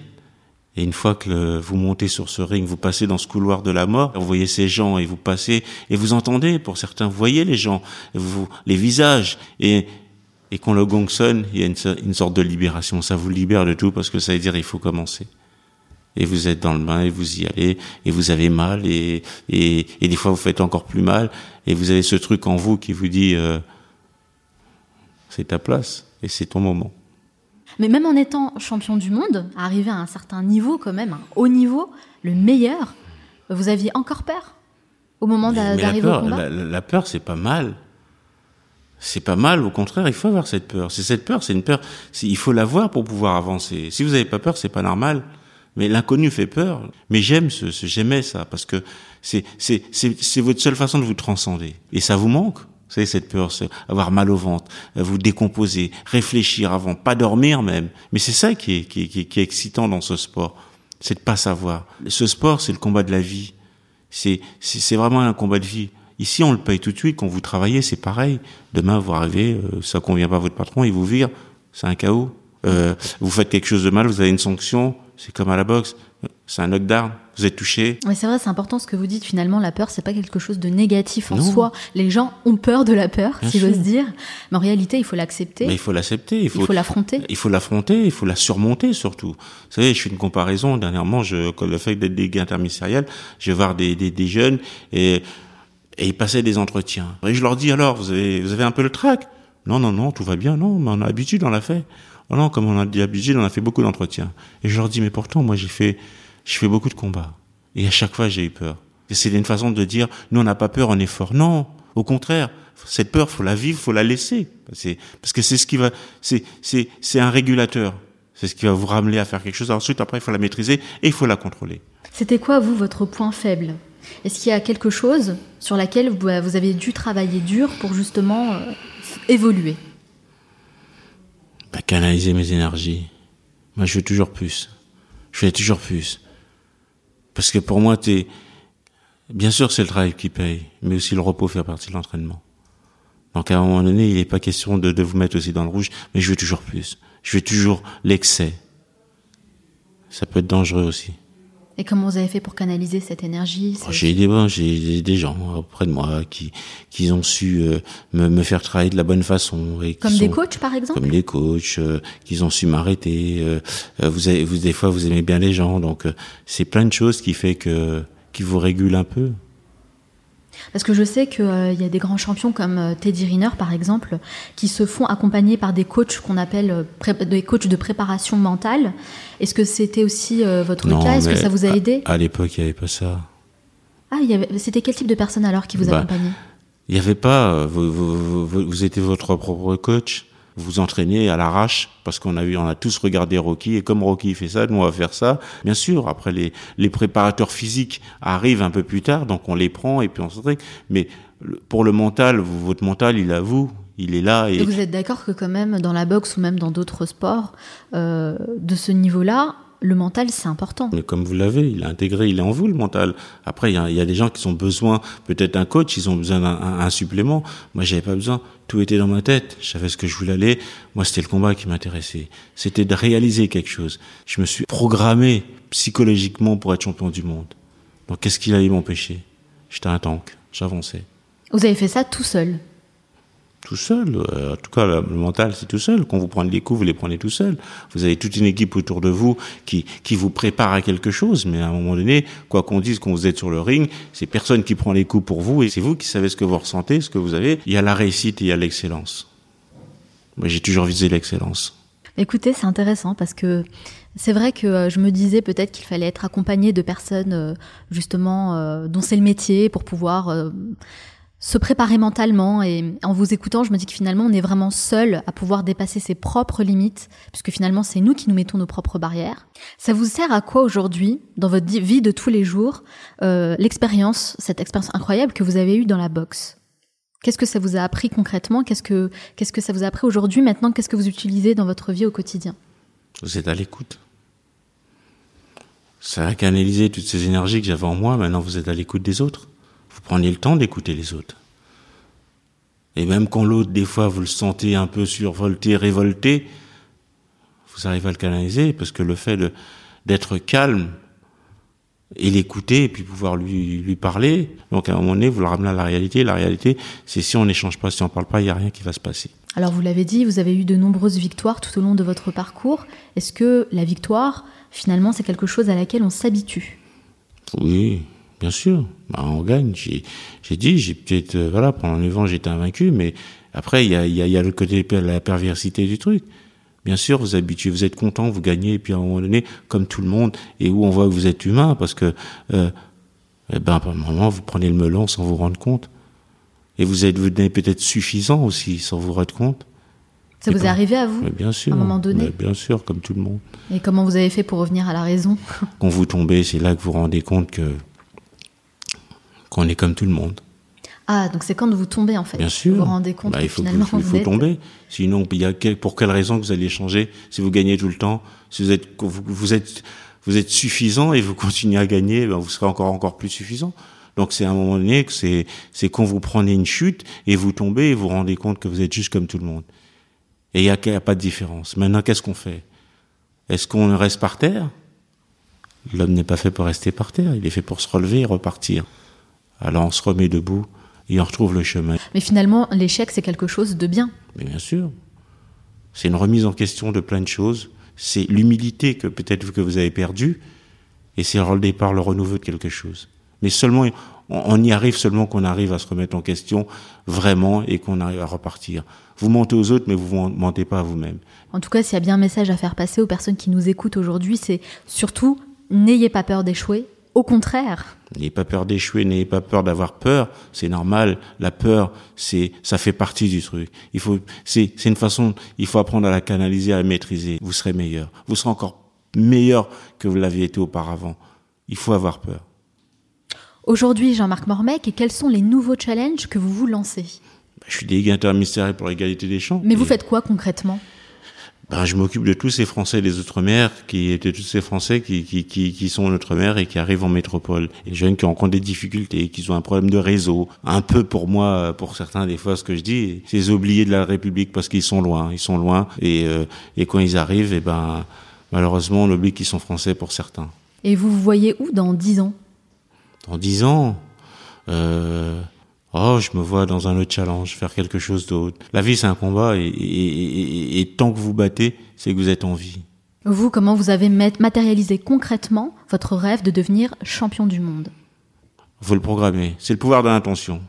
Et une fois que vous montez sur ce ring, vous passez dans ce couloir de la mort, vous voyez ces gens et vous passez et vous entendez, pour certains, vous voyez les gens, vous, les visages et et quand le gong sonne, il y a une, une sorte de libération. Ça vous libère de tout parce que ça veut dire il faut commencer. Et vous êtes dans le bain et vous y allez et vous avez mal et et, et des fois vous faites encore plus mal et vous avez ce truc en vous qui vous dit euh, c'est ta place et c'est ton moment. Mais même en étant champion du monde, arrivé à un certain niveau quand même, un haut niveau, le meilleur, vous aviez encore peur au moment d'arriver au combat la, la- la peur, c'est pas mal. C'est pas mal, au contraire, il faut avoir cette peur. C'est cette peur, c'est une peur. Il faut l'avoir pour pouvoir avancer. Si vous avez pas peur, c'est pas normal. Mais l'inconnu fait peur. Mais j'aime ce, ce- j'aimais ça parce que c'est c'est c'est c'est votre seule façon de vous transcender. Et ça vous manque. Vous savez cette peur, avoir mal au ventre, euh, vous décomposer, réfléchir avant, pas dormir même. Mais c'est ça qui est qui est, qui est- excitant dans ce sport, c'est de pas savoir. Ce sport, c'est le combat de la vie. C'est c'est c'est vraiment un combat de vie. Ici, on le paye tout de suite. Quand vous travaillez, c'est pareil. Demain, vous arrivez, euh, ça convient pas à votre patron, il vous vire. C'est un chaos. Euh, vous faites quelque chose de mal, vous avez une sanction. C'est comme à la boxe. C'est un knockdown. Vous êtes touché. Oui, c'est vrai, c'est important ce que vous dites. Finalement, la peur, c'est pas quelque chose de négatif en Non. soi. Les gens ont peur de la peur, Bien si j'ose dire. Mais en réalité, il faut l'accepter. Il faut l'accepter. Il faut, l'affronter. Il faut l'affronter, il faut la surmonter surtout. Vous savez, je fais une comparaison. Dernièrement, je, comme le fait d'être délégué interministériel, je vais voir des, des, des jeunes et, et ils passaient des entretiens. Et je leur dis alors, vous avez, vous avez un peu le trac? Non, non, non, tout va bien. Non, mais on a l'habitude, on l'a fait. Oh non, comme on a l'habitude, on a fait beaucoup d'entretiens. Et je leur dis, mais pourtant, moi, j'ai fait, je fais beaucoup de combats. Et à chaque fois, j'ai eu peur. C'est une façon de dire, nous, on n'a pas peur, on est fort. Non, au contraire, cette peur, faut la vivre, faut la laisser. C'est parce que c'est ce qui va, c'est c'est c'est un régulateur. C'est ce qui va vous ramener à faire quelque chose. Ensuite, après, il faut la maîtriser et il faut la contrôler. C'était quoi, vous, votre point faible? Est-ce qu'il y a quelque chose sur laquelle vous, vous avez dû travailler dur pour justement euh, évoluer? Bah, Canaliser mes énergies. Moi, je veux toujours plus. Je veux toujours plus. Parce que pour moi, t'es, bien sûr, c'est le travail qui paye, mais aussi le repos fait partie de l'entraînement. Donc, à un moment donné, il n'est pas question de, de vous mettre aussi dans le rouge, mais je veux toujours plus. Je veux toujours l'excès. Ça peut être dangereux aussi. Et comment vous avez fait pour canaliser cette énergie Oh, J'ai des, bon, j'ai des gens auprès de moi qui, qui ont su euh, me, me faire travailler de la bonne façon. Et Comme des coachs, par exemple Comme des coachs, euh, qui ont su m'arrêter. euh, euh, vous, avez, vous, des fois, vous aimez bien les gens, donc euh, c'est plein de choses qui fait que qui vous régulent un peu. Parce que je sais qu'il y a des grands champions comme euh, Teddy Riner, par exemple, qui se font accompagner par des coachs qu'on appelle euh, des coachs de préparation mentale. Est-ce que c'était aussi euh, votre Non, cas? Est-ce que ça vous a aidé? À, l'époque, il n'y avait pas ça. Ah, c'était quel type de personne alors qui vous Bah, accompagnait? Il n'y avait pas. euh, Vous, vous, vous, vous étiez votre propre coach? Vous entraînez à l'arrache parce qu'on a vu, on a tous regardé Rocky et comme Rocky fait ça, nous on va faire ça. Bien sûr, après les, les préparateurs physiques arrivent un peu plus tard, donc on les prend et puis on s'entraîne. Mais pour le mental, votre mental, il est à vous, il est là Et et vous êtes d'accord que quand même dans la boxe ou même dans d'autres sports euh, de ce niveau-là, le mental c'est important. Mais comme vous l'avez, il est intégré, il est en vous le mental. Après, il y a, il y a des gens qui ont besoin, peut-être un coach, ils ont besoin d'un un- un supplément. Moi, j'avais pas besoin. Tout était dans ma tête. Je savais ce que je voulais aller. Moi, c'était le combat qui m'intéressait. C'était de réaliser quelque chose. Je me suis programmé psychologiquement pour être champion du monde. Donc, qu'est-ce qui allait m'empêcher? J'étais un tank. J'avançais. Vous avez fait ça tout seul? Tout seul. euh, en tout cas, le, mental, c'est tout seul. Quand vous prenez les coups, vous les prenez tout seul. Vous avez toute une équipe autour de vous qui, qui vous prépare à quelque chose. Mais à un moment donné, quoi qu'on dise quand vous êtes sur le ring, c'est personne qui prend les coups pour vous et c'est vous qui savez ce que vous ressentez, ce que vous avez. Il y a la réussite et il y a l'excellence. Moi, j'ai toujours visé l'excellence. Écoutez, c'est intéressant parce que c'est vrai que euh, je me disais peut-être qu'il fallait être accompagné de personnes euh, justement dont c'est le métier pour pouvoir se préparer mentalement. Et en vous écoutant, je me dis que finalement, on est vraiment seul à pouvoir dépasser ses propres limites, puisque finalement, c'est nous qui nous mettons nos propres barrières. Ça vous sert à quoi aujourd'hui, dans votre vie de tous les jours, euh, l'expérience, cette expérience incroyable que vous avez eue dans la boxe? Qu'est-ce que ça vous a appris concrètement? Qu'est-ce que qu'est-ce que ça vous a appris aujourd'hui? Maintenant, qu'est-ce que vous utilisez dans votre vie au quotidien? Vous êtes à l'écoute. Ça a canalisé toutes ces énergies que j'avais en moi. Maintenant, vous êtes à l'écoute des autres. Vous prenez le temps d'écouter les autres. Et même quand l'autre, des fois, vous le sentez un peu survolté, révolté, vous arrivez à le canaliser parce que le fait d'être calme et l'écouter et puis pouvoir lui, lui parler. Donc, à un moment donné, vous le ramenez à la réalité. La réalité, c'est si on n'échange pas, si on parle pas, il n'y a rien qui va se passer. Alors vous l'avez dit, vous avez eu de nombreuses victoires tout au long de votre parcours. Est-ce que la victoire, finalement, c'est quelque chose à laquelle on s'habitue? Oui, bien sûr. Bah, on gagne. J'ai, dit, j'ai peut-être, euh, voilà, pendant 9 ans, j'étais invaincu, mais après, il y a, il y, a, il y a le côté de la perversité du truc. Bien sûr, vous habituez, vous êtes content, vous gagnez, et puis à un moment donné, comme tout le monde, et où on voit que vous êtes humain, parce que, euh, eh ben, à un moment, vous prenez le melon sans vous rendre compte. Et vous êtes, vous devenez peut-être suffisant aussi, sans vous rendre compte. Ça Et vous est ben, arrivé à vous bien sûr. À un moment donné bien sûr, comme tout le monde. Et comment vous avez fait pour revenir à la raison? Quand vous tombez, c'est là que vous vous rendez compte que, qu'on est comme tout le monde. Ah, donc c'est quand vous tombez en fait. Bien sûr. Vous vous rendez compte Bah, que il faut, finalement il faut êtes... tomber. Sinon, il y a quel- pour quelle raison que vous allez changer Si vous gagnez tout le temps, si vous êtes, vous, vous êtes, vous êtes suffisant et vous continuez à gagner, ben vous serez encore encore plus suffisant. Donc c'est à un moment donné que c'est c'est quand vous prenez une chute et vous tombez et vous vous rendez compte que vous êtes juste comme tout le monde. Et il y a, il y a pas de différence. Maintenant, qu'est-ce qu'on fait? Est-ce qu'on reste par terre? L'homme n'est pas fait pour rester par terre. Il est fait pour se relever et repartir. Alors on se remet debout et on retrouve le chemin. Mais finalement, l'échec, c'est quelque chose de bien. Mais bien sûr. C'est une remise en question de plein de choses. C'est l'humilité que peut-être que vous avez perdue. Et c'est le départ, le renouveau de quelque chose. Mais seulement, on, y arrive seulement qu'on arrive à se remettre en question vraiment et qu'on arrive à repartir. Vous mentez aux autres, mais vous ne mentez pas à vous-même. En tout cas, s'il y a bien un message à faire passer aux personnes qui nous écoutent aujourd'hui, c'est surtout n'ayez pas peur d'échouer. Au contraire, N'ayez pas peur d'échouer, n'ayez pas peur d'avoir peur. C'est normal. La peur, c'est, ça fait partie du truc. Il faut, c'est, c'est une façon, il faut apprendre à la canaliser, à la maîtriser. Vous serez meilleur. Vous serez encore meilleur que vous l'aviez été auparavant. Il faut avoir peur. Aujourd'hui, Jean-Marc Mormec, et quels sont les nouveaux challenges que vous vous lancez? Ben, Je suis délégué interministériel pour l'égalité des chances. Mais vous faites quoi concrètement? Ben, je m'occupe de tous ces Français des Outre-mer, qui de tous ces Français qui, qui, qui, qui sont en Outre-mer et qui arrivent en métropole. Et jeunes qui rencontrent des difficultés, qui ont un problème de réseau. Un peu pour moi, pour certains, des fois, ce que je dis, c'est les oubliés de la République parce qu'ils sont loin. Ils sont loin. Et, euh, et quand ils arrivent, et ben, malheureusement, on oublie qu'ils sont Français pour certains. Et vous vous voyez où dans 10 ans? Dans dix ans, euh, oh, je me vois dans un autre challenge, faire quelque chose d'autre. La vie, c'est un combat et, et, et- et- et tant que vous battez, c'est que vous êtes en vie. Vous, comment vous avez mat- matérialisé concrètement votre rêve de devenir champion du monde? Vous le programmez. C'est le pouvoir de l'intention.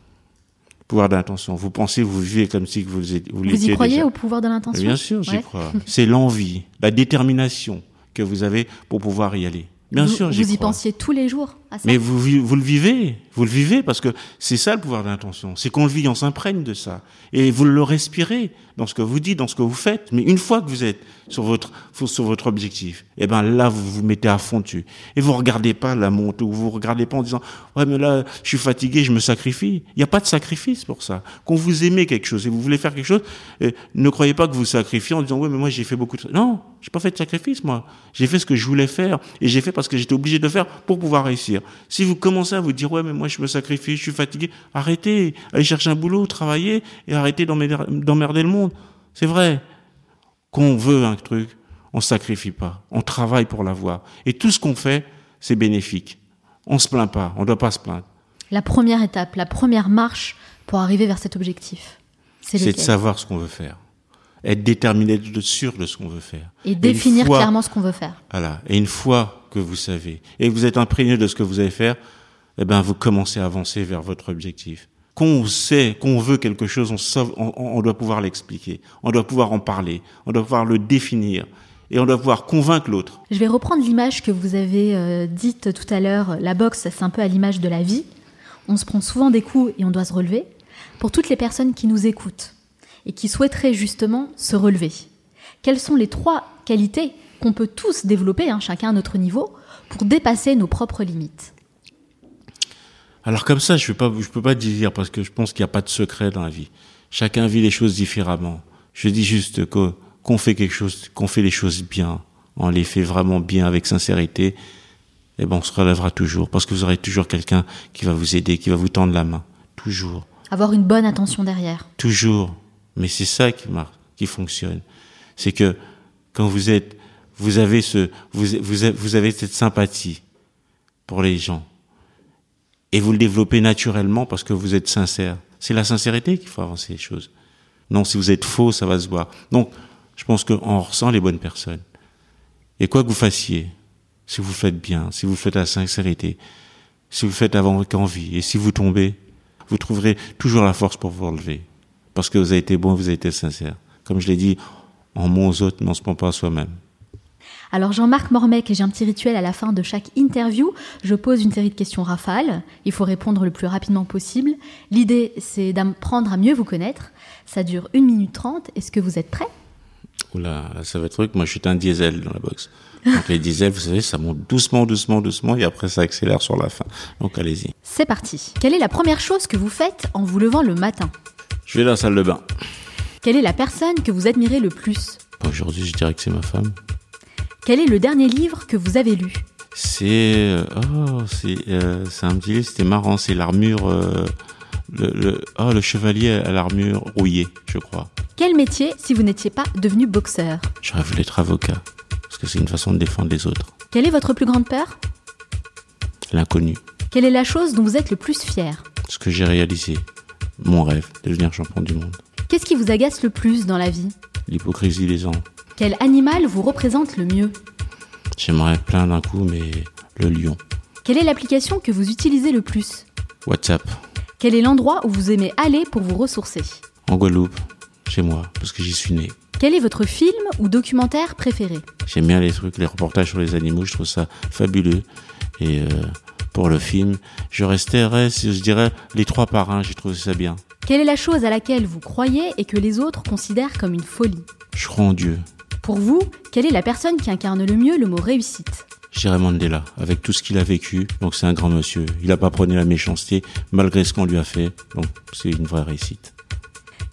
Pouvoir de l'intention. Vous pensez, vous vivez comme si vous, vous Vous l'étiez y croyez déjà. au pouvoir de l'intention? Bien sûr, j'y Ouais. crois. C'est l'envie, la détermination que vous avez pour pouvoir y aller. Bien vous, sûr, j'y Vous y crois. pensiez tous les jours à ça Mais vous, vous le vivez, vous le vivez parce que c'est ça le pouvoir de l'intention. C'est qu'on le vit, on s'imprègne de ça. Et vous le respirez dans ce que vous dites, dans ce que vous faites. Mais une fois que vous êtes sur votre, sur votre objectif, eh ben là, vous vous mettez à fond dessus. Et vous regardez pas la montée ou vous regardez pas en disant, ouais, mais là, je suis fatigué, je me sacrifie. Il n'y a pas de sacrifice pour ça. Quand vous aimez quelque chose et vous voulez faire quelque chose, eh, ne croyez pas que vous sacrifiez en disant, ouais, mais moi, j'ai fait beaucoup de... Non, j'ai pas fait de sacrifice, moi. J'ai fait ce que je voulais faire et j'ai fait parce que j'étais obligé de faire pour pouvoir réussir. Si vous commencez à vous dire, ouais, mais moi, je me sacrifie, je suis fatigué, arrêtez, allez chercher un boulot, travaillez et arrêtez d'emmerder le monde. C'est vrai. Quand on veut un truc, on sacrifie pas. On travaille pour l'avoir. Et tout ce qu'on fait, c'est bénéfique. On se plaint pas. On doit pas se plaindre. La première étape, la première marche pour arriver vers cet objectif, c'est de savoir ce qu'on veut faire. Être déterminé, être sûr de ce qu'on veut faire. Et définir fois- clairement ce qu'on veut faire. Voilà. Et une fois que vous savez et que vous êtes imprégné de ce que vous allez faire, eh ben vous commencez à avancer vers votre objectif. Quand on sait qu'on veut quelque chose, on, on doit pouvoir l'expliquer, on doit pouvoir en parler, on doit pouvoir le définir et on doit pouvoir convaincre l'autre. Je vais reprendre l'image que vous avez euh, dite tout à l'heure. La boxe, c'est un peu à l'image de la vie. On se prend souvent des coups et on doit se relever. Pour toutes les personnes qui nous écoutent et qui souhaiteraient justement se relever, quelles sont les trois qualités qu'on peut tous développer, hein, chacun à notre niveau, pour dépasser nos propres limites? Alors comme ça, je ne peux pas, je peux pas dire parce que je pense qu'il n'y a pas de secret dans la vie. Chacun vit les choses différemment. Je dis juste que qu'on fait quelque chose, qu'on fait les choses bien, on les fait vraiment bien avec sincérité, eh ben on se relèvera toujours parce que vous aurez toujours quelqu'un qui va vous aider, qui va vous tendre la main, toujours, Avoir une bonne attention derrière. toujours. Mais c'est ça qui marche, qui fonctionne. C'est que quand vous êtes, vous avez ce, vous, vous avez cette sympathie pour les gens et vous le développez naturellement parce que vous êtes sincère. C'est la sincérité qui faut avancer les choses. Non, si vous êtes faux, ça va se voir. Donc, je pense qu'on ressent les bonnes personnes. Et quoi que vous fassiez, si vous faites bien, si vous faites à sincérité, si vous faites avec envie, et si vous tombez, vous trouverez toujours la force pour vous relever. Parce que vous avez été bon, vous avez été sincère. Comme je l'ai dit, en ment aux autres, mais on se ment pas à soi-même. Alors Jean-Marc Mormec, j'ai un petit rituel à la fin de chaque interview. Je pose une série de questions rafales. Il faut répondre le plus rapidement possible. L'idée, c'est d'apprendre à mieux vous connaître. Ça dure 1 minute 30. Est-ce que vous êtes prêt Oula, ça va être truc. Moi, je suis un diesel dans la boxe. Donc, les diesels, vous savez, ça monte doucement, doucement, doucement, et après, ça accélère sur la fin. Donc, allez-y. C'est parti. Quelle est la première chose que vous faites en vous levant le matin? Je vais dans la salle de bain. Quelle est la personne que vous admirez le plus? Aujourd'hui, je dirais que c'est ma femme. Quel est le dernier livre que vous avez lu C'est, euh, oh, c'est, euh, c'est un petit livre, c'était marrant. C'est l'armure, euh, le, le, oh, le chevalier à l'armure rouillée, je crois. Quel métier si vous n'étiez pas devenu boxeur J'aurais voulu être avocat. Parce que c'est une façon de défendre les autres. Quelle est votre plus grande peur L'inconnu. Quelle est la chose dont vous êtes le plus fier Ce que j'ai réalisé. Mon rêve, devenir champion du monde. Qu'est-ce qui vous agace le plus dans la vie L'hypocrisie des gens. Quel animal vous représente le mieux J'aimerais plein d'un coup, mais le lion. Quelle est l'application que vous utilisez le plus WhatsApp. Quel est l'endroit où vous aimez aller pour vous ressourcer En Guadeloupe. Chez moi. Parce que j'y suis né. Quel est votre film ou documentaire préféré J'aime bien les trucs, les reportages sur les animaux. Je trouve ça fabuleux. Et euh, pour le film, je resterais, si je dirais, les trois parrains. J'ai trouvé ça bien. Quelle est la chose à laquelle vous croyez et que les autres considèrent comme une folie Je crois en Dieu. Pour vous, quelle est la personne qui incarne le mieux le mot réussite? Je dirais Mandela, avec tout ce qu'il a vécu. Donc c'est un grand monsieur. Il n'a pas prôné la méchanceté malgré ce qu'on lui a fait. Donc c'est une vraie réussite.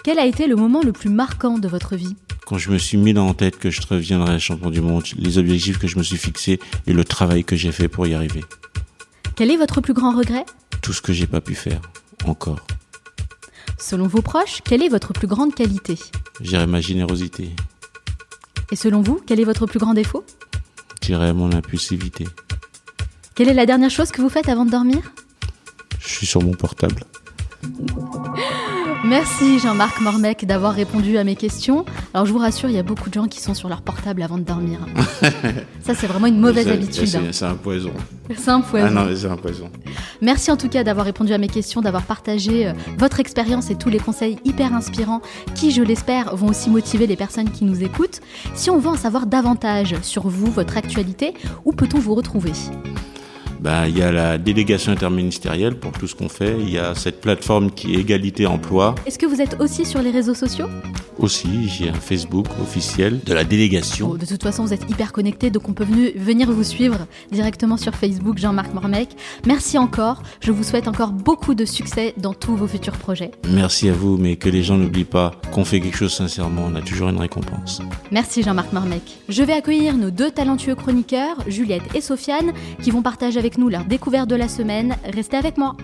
Quel a été le moment le plus marquant de votre vie? Quand je me suis mis dans la tête que je reviendrais champion du monde, les objectifs que je me suis fixés et le travail que j'ai fait pour y arriver. Quel est votre plus grand regret? Tout ce que j'ai pas pu faire, encore. Selon vos proches, quelle est votre plus grande qualité? Je dirais ma générosité. Et selon vous, quel est votre plus grand défaut? Je dirais mon impulsivité. Quelle est la dernière chose que vous faites avant de dormir? Je suis sur mon portable. Merci Jean-Marc Mormec d'avoir répondu à mes questions. Alors je vous rassure, il y a beaucoup de gens qui sont sur leur portable avant de dormir. Ça c'est vraiment une mauvaise habitude. C'est un poison. C'est un poison. Ah non, c'est un poison. Merci en tout cas d'avoir répondu à mes questions, d'avoir partagé euh, votre expérience et tous les conseils hyper inspirants qui, je l'espère, vont aussi motiver les personnes qui nous écoutent. Si on veut en savoir davantage sur vous, votre actualité, où peut-on vous retrouver? Bah, il y a la délégation interministérielle pour tout ce qu'on fait. Il y a cette plateforme qui est égalité emploi. Est-ce que vous êtes aussi sur les réseaux sociaux? Aussi, j'ai un Facebook officiel de la délégation. Bon, De toute façon, vous êtes hyper connectés, donc on peut venu- venir vous suivre directement sur Facebook, Jean-Marc Mormec. Merci encore. Je vous souhaite encore beaucoup de succès dans tous vos futurs projets. Merci à vous, mais que les gens n'oublient pas qu'on fait quelque chose sincèrement, on a toujours une récompense. Merci Jean-Marc Mormec. Je vais accueillir nos deux talentueux chroniqueurs, Juliette et Sofiane, qui vont partager avec nous leur découverte de la semaine. Restez avec moi.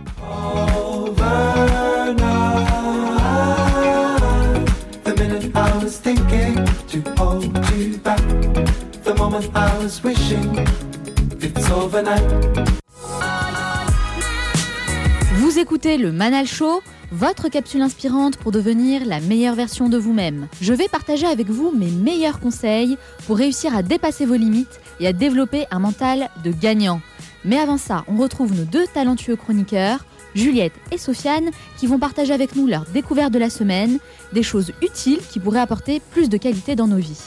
Vous écoutez le Manal Show, votre capsule inspirante pour devenir la meilleure version de vous-même. Je vais partager avec vous mes meilleurs conseils pour réussir à dépasser vos limites et à développer un mental de gagnant. Mais avant ça, on retrouve nos deux talentueux chroniqueurs, Juliette et Sofiane, qui vont partager avec nous leur découverte de la semaine, des choses utiles qui pourraient apporter plus de qualité dans nos vies.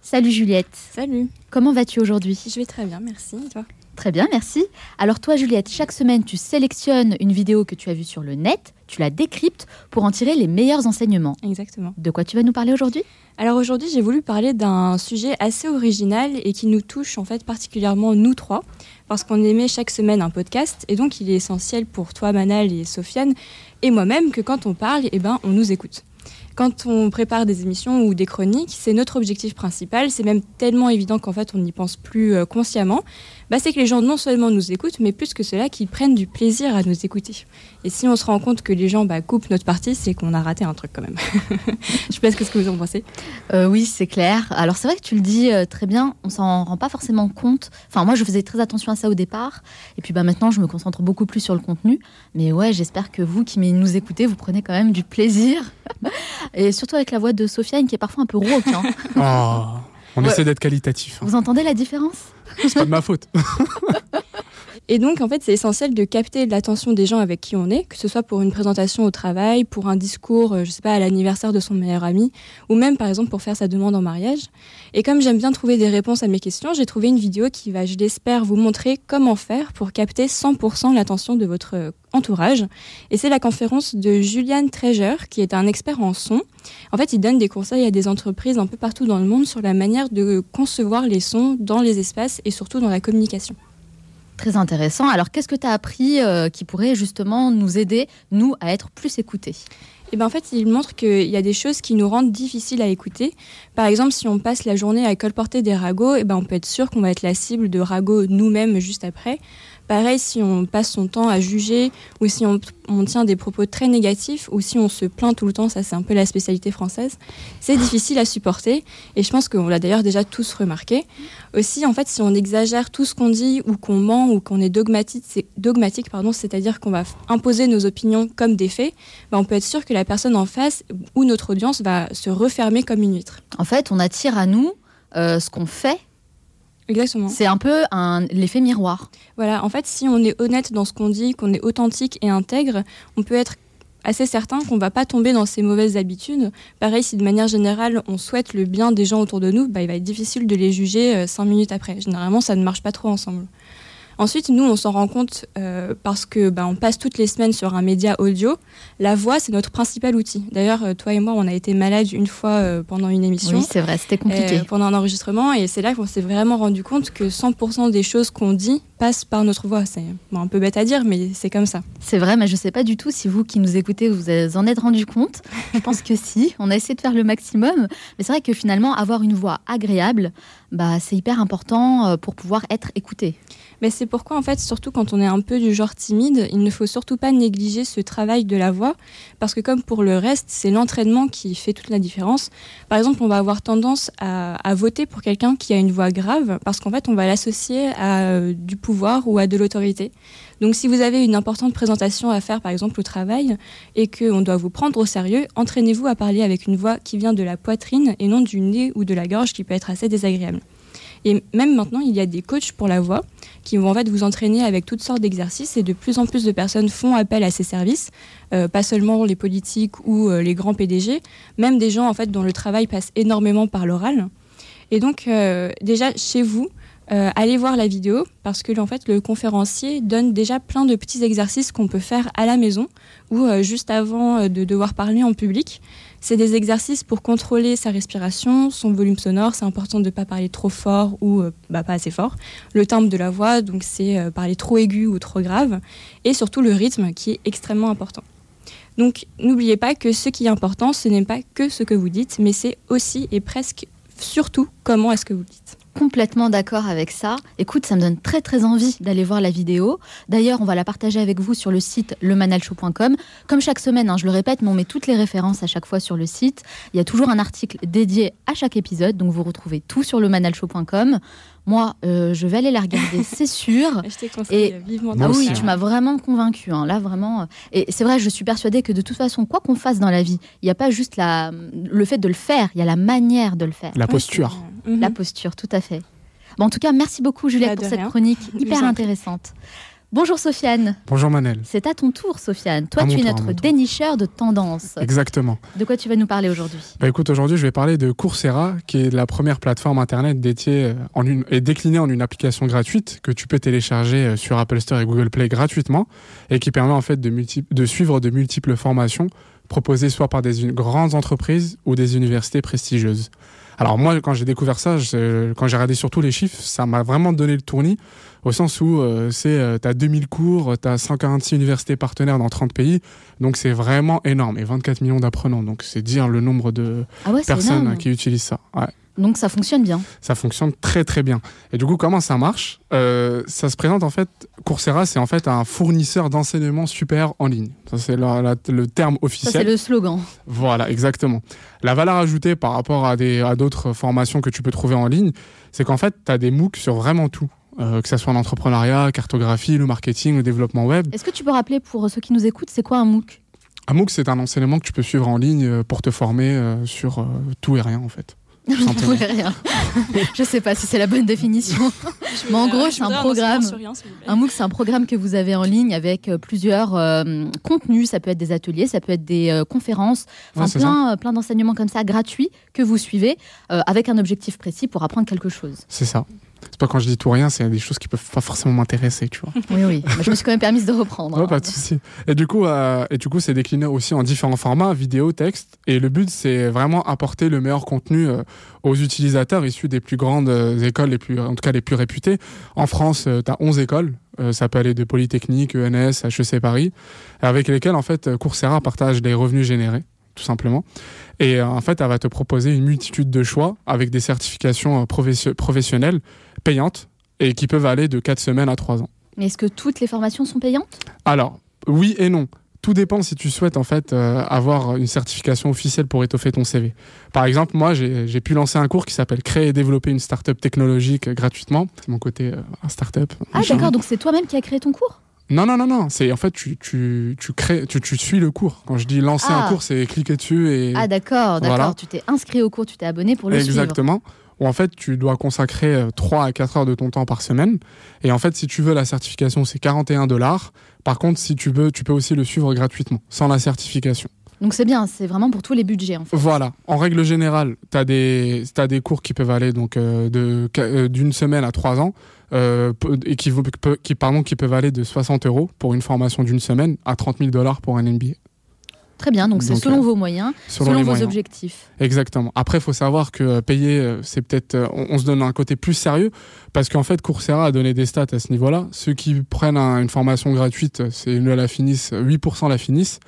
Salut Juliette, Salut, comment vas-tu aujourd'hui? Je vais très bien, merci. Et toi? Très bien, merci. Alors toi, Juliette, chaque semaine, tu sélectionnes une vidéo que tu as vue sur le net, tu la décryptes pour en tirer les meilleurs enseignements. Exactement. De quoi tu vas nous parler aujourd'hui? Alors aujourd'hui, j'ai voulu parler d'un sujet assez original et qui nous touche en fait particulièrement nous trois, parce qu'on émet chaque semaine un podcast et donc il est essentiel pour toi, Manal et Sofiane et moi-même que quand on parle, eh ben, on nous écoute. Quand on prépare des émissions ou des chroniques, c'est notre objectif principal. C'est même tellement évident qu'en fait on n'y pense plus euh, consciemment. Bah, c'est que les gens non seulement nous écoutent, mais plus que cela, qu'ils prennent du plaisir à nous écouter. Et si on se rend compte que les gens bah, coupent notre partie, c'est qu'on a raté un truc quand même. Je sais pas ce que vous en pensez. Euh, Oui, c'est clair. Alors c'est vrai que tu le dis euh, très bien, on s'en rend pas forcément compte. Enfin, moi, je faisais très attention à ça au départ. Et puis bah, maintenant, je me concentre beaucoup plus sur le contenu. Mais ouais, j'espère que vous qui nous écoutez, vous prenez quand même du plaisir. Et surtout avec la voix de Sofiane qui est parfois un peu rauque. hein. Oh, on Ouais. essaie d'être qualitatif. hein. Vous entendez la différence? C'est pas de ma faute. Et donc, en fait, c'est essentiel de capter l'attention des gens avec qui on est, que ce soit pour une présentation au travail, pour un discours, euh, je sais pas, à l'anniversaire de son meilleur ami, ou même, par exemple, pour faire sa demande en mariage. Et comme j'aime bien trouver des réponses à mes questions, j'ai trouvé une vidéo qui va, je l'espère, vous montrer comment faire pour capter 100% l'attention de votre euh, entourage. Et c'est la conférence de Julian Treasure, qui est un expert en son. En fait, il donne des conseils à des entreprises un peu partout dans le monde sur la manière de concevoir les sons dans les espaces et surtout dans la communication. Très intéressant. Alors qu'est-ce que tu as appris euh, qui pourrait justement nous aider, nous, à être plus écoutés? Et ben en fait, il montre qu'il y a des choses qui nous rendent difficiles à écouter. Par exemple, si on passe la journée à colporter des ragots, et ben on peut être sûr qu'on va être la cible de ragots nous-mêmes juste après. Pareil, si on passe son temps à juger ou si on, tient des propos très négatifs ou si on se plaint tout le temps, ça c'est un peu la spécialité française, c'est difficile à supporter et je pense qu'on l'a d'ailleurs déjà tous remarqué. Aussi, en fait, si on exagère tout ce qu'on dit ou qu'on ment ou qu'on est dogmatique, c'est- dogmatique pardon, c'est-à-dire qu'on va imposer nos opinions comme des faits, ben, on peut être sûr que la personne en face ou notre audience va se refermer comme une huître. En fait, on attire à nous euh, ce qu'on fait. Exactement. C'est un peu un, l'effet miroir. Voilà, en fait, si on est honnête dans ce qu'on dit, qu'on est authentique et intègre, on peut être assez certain qu'on va pas tomber dans ces mauvaises habitudes. Pareil, si de manière générale, on souhaite le bien des gens autour de nous, bah, il va être difficile de les juger euh, cinq minutes après. Généralement, ça ne marche pas trop ensemble. Ensuite, nous, on s'en rend compte euh, parce que bah, on passe toutes les semaines sur un média audio. La voix, c'est notre principal outil. D'ailleurs, euh, toi et moi, on a été malades une fois euh, pendant une émission. Oui, c'est vrai, c'était compliqué. euh, pendant un enregistrement, et c'est là qu'on s'est vraiment rendu compte que 100% des choses qu'on dit passent par notre voix. C'est bon, un peu bête à dire, mais c'est comme ça. C'est vrai, mais je ne sais pas du tout si vous qui nous écoutez, vous en êtes rendu compte. Je pense que si, on a essayé de faire le maximum. Mais c'est vrai que finalement, avoir une voix agréable, bah, c'est hyper important pour pouvoir être écouté. Mais c'est pourquoi, en fait, surtout quand on est un peu du genre timide, il ne faut surtout pas négliger ce travail de la voix, parce que comme pour le reste, c'est l'entraînement qui fait toute la différence. Par exemple, on va avoir tendance à, à voter pour quelqu'un qui a une voix grave, parce qu'en fait, on va l'associer à euh, du pouvoir ou à de l'autorité. Donc, si vous avez une importante présentation à faire, par exemple, au travail, et qu'on doit vous prendre au sérieux, entraînez-vous à parler avec une voix qui vient de la poitrine et non du nez ou de la gorge, qui peut être assez désagréable. Et même maintenant, il y a des coachs pour la voix qui vont en fait vous entraîner avec toutes sortes d'exercices et de plus en plus de personnes font appel à ces services, euh, pas seulement les politiques ou euh, les grands PDG, même des gens en fait dont le travail passe énormément par l'oral. Et donc euh, déjà chez vous, allez voir la vidéo parce que en fait le conférencier donne déjà plein de petits exercices qu'on peut faire à la maison ou juste avant de devoir parler en public. C'est des exercices pour contrôler sa respiration, son volume sonore. C'est important de ne pas parler trop fort ou euh, bah, pas assez fort. Le timbre de la voix, donc c'est euh, parler trop aigu ou trop grave. Et surtout le rythme qui est extrêmement important. Donc n'oubliez pas que ce qui est important, ce n'est pas que ce que vous dites, mais c'est aussi et presque surtout comment est-ce que vous dites. Complètement d'accord avec ça. Écoute, ça me donne très très envie d'aller voir la vidéo. D'ailleurs, on va la partager avec vous sur le site lemanalshow.com. Comme chaque semaine, hein, je le répète, mais on met toutes les références à chaque fois sur le site. Il y a toujours un article dédié à chaque épisode, donc vous retrouvez tout sur lemanalshow.com. Moi, euh, je vais aller la regarder, c'est sûr. Je t'ai conseillé Et- vivement. Ah oui, tu m'as vraiment convaincu. Là, vraiment. Et c'est vrai, je suis persuadée que de toute façon, quoi qu'on fasse dans la vie, il n'y a pas juste la, le fait de le faire, il y a la manière de le faire. La posture. Vrai. La Mhm. posture, tout à fait. Bon, en tout cas, merci beaucoup, Juliette, Bah, pour cette chronique hyper intéressante. Bonjour, Sofiane. Bonjour Manel. C'est à ton tour, Sofiane. Toi, À tu es tour, notre dénicheur de tendances. Exactement. De quoi tu vas nous parler aujourd'hui? Bah écoute, aujourd'hui, je vais parler de Coursera, qui est la première plateforme internet dédiée euh, en une, et déclinée en une application gratuite que tu peux télécharger euh, sur Apple Store et Google Play gratuitement et qui permet en fait de, multi- de suivre de multiples formations proposées soit par des grandes entreprises ou des universités prestigieuses. Alors moi, quand j'ai découvert ça, je- quand j'ai regardé surtout les chiffres, ça m'a vraiment donné le tournis, au sens où euh, c'est, euh, t'as 2000 cours, t'as 146 universités partenaires dans 30 pays, donc c'est vraiment énorme, et 24 millions d'apprenants, donc c'est dire le nombre de Ah ouais, personnes qui utilisent ça. Ouais, Donc ça fonctionne bien. ça fonctionne très très bien. Et du coup, comment ça marche? Euh, Ça se présente en fait, Coursera, c'est en fait un fournisseur d'enseignement super en ligne. Ça c'est la- la- le terme Ça, c'est officiel. le slogan. Voilà, exactement. La valeur ajoutée par rapport à des à d'autres formations que tu peux trouver en ligne, c'est qu'en fait, tu as des MOOC sur vraiment tout. Euh, que ce soit l'entrepreneuriat, cartographie, le marketing, le développement web. Est-ce que tu peux rappeler pour ceux qui nous écoutent, c'est quoi un MOOC? Un MOOC, c'est un enseignement que tu peux suivre en ligne euh, pour te former sur tout et rien, en fait. Tout et rien. Je sais pas si c'est la bonne définition. Je Mais en gros, je c'est un programme. Un MOOC, c'est un programme que vous avez en ligne avec euh, plusieurs euh, contenus. Ça peut être des ateliers, ça peut être des euh, conférences, enfin Ouais, plein, euh, plein d'enseignements comme ça gratuits que vous suivez euh, avec un objectif précis pour apprendre quelque chose. C'est ça. C'est pas quand je dis tout ou rien, c'est des choses qui peuvent pas forcément m'intéresser, tu vois. Oui, oui. Je me suis quand même permise de reprendre. Ouais, hein. pas de souci. Et du coup, euh, et du coup, c'est décliné aussi en différents formats, vidéo, texte. Et le but, c'est vraiment apporter le meilleur contenu euh, aux utilisateurs issus des plus grandes euh, écoles, les plus, en tout cas les plus réputées. En France, tu as 11 écoles. Ça peut aller de Polytechnique, ENS, HEC Paris, avec lesquelles en fait Coursera partage des revenus générés, tout simplement. Et en fait, elle va te proposer une multitude de choix avec des certifications professio- professionnelles payantes et qui peuvent aller de 4 semaines à 3 ans. Mais est-ce que toutes les formations sont payantes? Alors, oui et non. Tout dépend si tu souhaites en fait euh, avoir une certification officielle pour étoffer ton CV. Par exemple, moi, j'ai pu lancer un cours qui s'appelle Créer et développer une startup technologique gratuitement. C'est mon côté euh, startup. Ah d'accord, donc c'est toi-même qui as créé ton cours? Non, non, non, non. C'est en fait tu, tu, tu crées, tu, tu suis le cours. Quand je dis lancer Ah. un cours, c'est cliquer dessus et Ah d'accord, d'accord. Voilà. Tu t'es inscrit au cours, tu t'es abonné pour le suivre. Exactement. Où en fait, tu dois consacrer euh, 3 à 4 heures de ton temps par semaine. Et en fait, si tu veux la certification, c'est 41 dollars. Par contre, si tu veux, tu peux aussi le suivre gratuitement, sans la certification. Donc c'est bien, c'est vraiment pour tous les budgets en fait. Voilà. En règle générale, tu as des, t'as des cours qui peuvent aller donc euh, de euh, d'une semaine à trois ans. Euh, pe- et qui, qui, pardon, qui peuvent aller de 60 euros pour une formation d'une semaine à 30 000 dollars pour un MBA. Très bien, donc c'est selon euh, vos moyens, Selon, vos moyens. objectifs. Exactement. Après, il faut savoir que payer, euh, c'est peut-être, euh, on, on se donne un côté plus sérieux parce qu'en fait, Coursera a donné des stats à ce niveau-là. Ceux qui prennent un- une formation gratuite, c'est la finissent, 8% la finissent,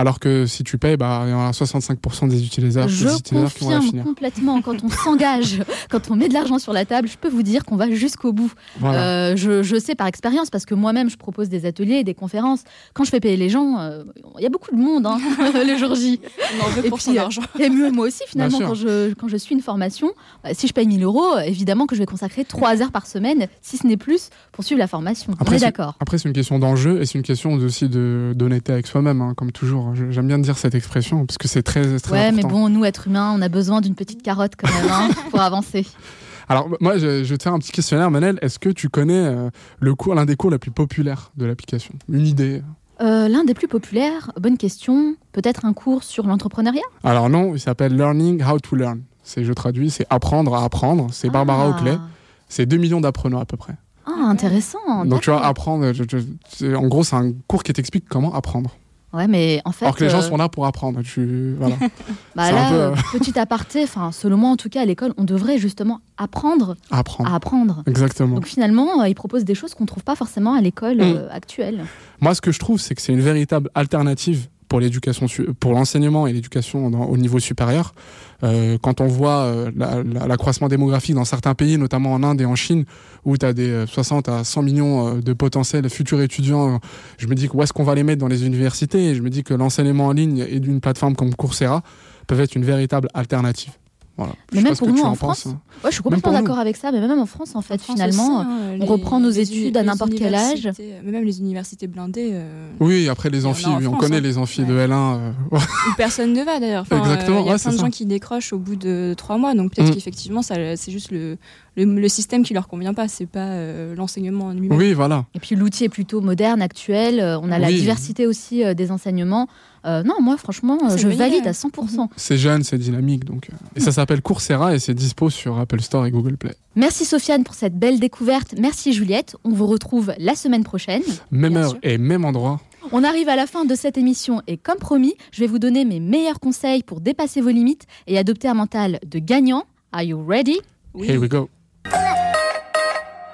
alors que si tu payes, bah, il y en a 65% des utilisateurs, Je des utilisateurs qui vont la confirme finir. complètement, quand on s'engage, quand on met de l'argent sur la table, je peux vous dire qu'on va jusqu'au bout. Voilà. Euh, je, je sais par expérience, parce que moi-même, je propose des ateliers et des conférences. Quand je fais payer les gens, euh, il y a beaucoup de monde hein, le jour J. On en veut Et pour son puis, euh, argent. Et mieux, moi aussi, finalement, quand je, quand je suis une formation, bah, si je paye 1000 euros, évidemment que je vais consacrer 3 heures par semaine, si ce n'est plus, pour suivre la formation. on Après, est d'accord. Après, c'est une question d'enjeu et c'est une question aussi d'honnêteté avec soi-même, hein, comme toujours. J'aime bien dire cette expression parce que c'est très, très Ouais, mais bon, nous, êtres humains, on a besoin d'une petite carotte quand même hein, pour avancer. Alors, moi, je, je vais te faire un petit questionnaire, Manel. Est-ce que tu connais euh, le cours, l'un des cours les plus populaires de l'application? Une idée? Euh, L'un des plus populaires, bonne question, peut-être un cours sur l'entrepreneuriat? Alors non, il s'appelle Learning How to Learn. C'est, je traduis, c'est apprendre à apprendre. C'est Barbara Ah. Oakley. C'est 2 millions d'apprenants à peu près. Ah, intéressant. Donc tu vois, d'accord. apprendre, je- je- c'est- en gros, c'est un cours qui t'explique comment apprendre. Ouais, mais en fait. Alors que les gens euh, sont là pour apprendre. Tu, voilà. bah là, peu, euh, petit aparté, enfin, selon moi en tout cas, à l'école, on devrait justement apprendre apprendre. à apprendre. Exactement. Donc finalement, euh, ils proposent des choses qu'on ne trouve pas forcément à l'école Mm. euh, actuelle. Moi, ce que je trouve, c'est que c'est une véritable alternative pour l'éducation, pour l'enseignement et l'éducation au niveau supérieur. Euh, quand on voit euh, la- la- l'accroissement démographique dans certains pays, notamment en Inde et en Chine, où tu as des euh, 60 à 100 millions euh, de potentiels futurs étudiants, euh, je me dis où est-ce qu'on va les mettre dans les universités? Et je me dis que l'enseignement en ligne et d'une plateforme comme Coursera peuvent être une véritable alternative. Voilà. Mais même pour nous en en France, penses, hein. Ouais, je suis complètement d'accord avec ça, mais même en France, en fait, En France finalement, aussi, hein, on les- reprend nos études à n'importe quel âge. mais Même les universités blindées, euh, Oui, après les amphis, oui, on France, connaît hein. les amphis Ouais. de L1. euh, où personne ne va d'ailleurs. Enfin, Exactement, euh, Il y a ouais, plein de ça. gens qui décrochent au bout de trois mois, donc peut-être Mm. qu'effectivement, ça- c'est juste le, le, le système qui leur convient pas, c'est pas euh, l'enseignement en lui-même. oui, voilà. Et puis l'outil est plutôt moderne, actuel. On a la diversité aussi des enseignements. Euh, non, moi, franchement, euh, C'est je valide à 100%. C'est jeune, c'est dynamique. Donc, euh, Et ça s'appelle Coursera et c'est dispo sur Apple Store et Google Play. Merci Sofiane pour cette belle découverte. Merci Juliette. On vous retrouve la semaine prochaine. Même Bien heure sûr. et même endroit. On arrive à la fin de cette émission et comme promis, je vais vous donner mes meilleurs conseils pour dépasser vos limites et adopter un mental de gagnant. Are you ready? Oui. Here we go.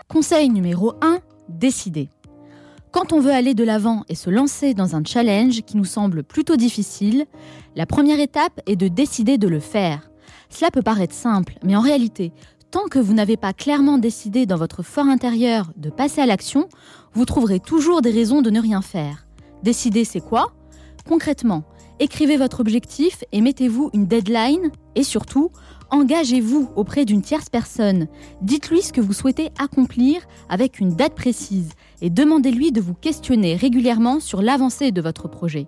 Conseil numéro 1, décider. Quand on veut aller de l'avant et se lancer dans un challenge qui nous semble plutôt difficile, la première étape est de décider de le faire. Cela peut paraître simple, mais en réalité, tant que vous n'avez pas clairement décidé dans votre fort intérieur de passer à l'action, vous trouverez toujours des raisons de ne rien faire. Décider, c'est quoi? Concrètement, écrivez votre objectif et mettez-vous une deadline et surtout, engagez-vous auprès d'une tierce personne. Dites-lui ce que vous souhaitez accomplir avec une date précise et demandez-lui de vous questionner régulièrement sur l'avancée de votre projet.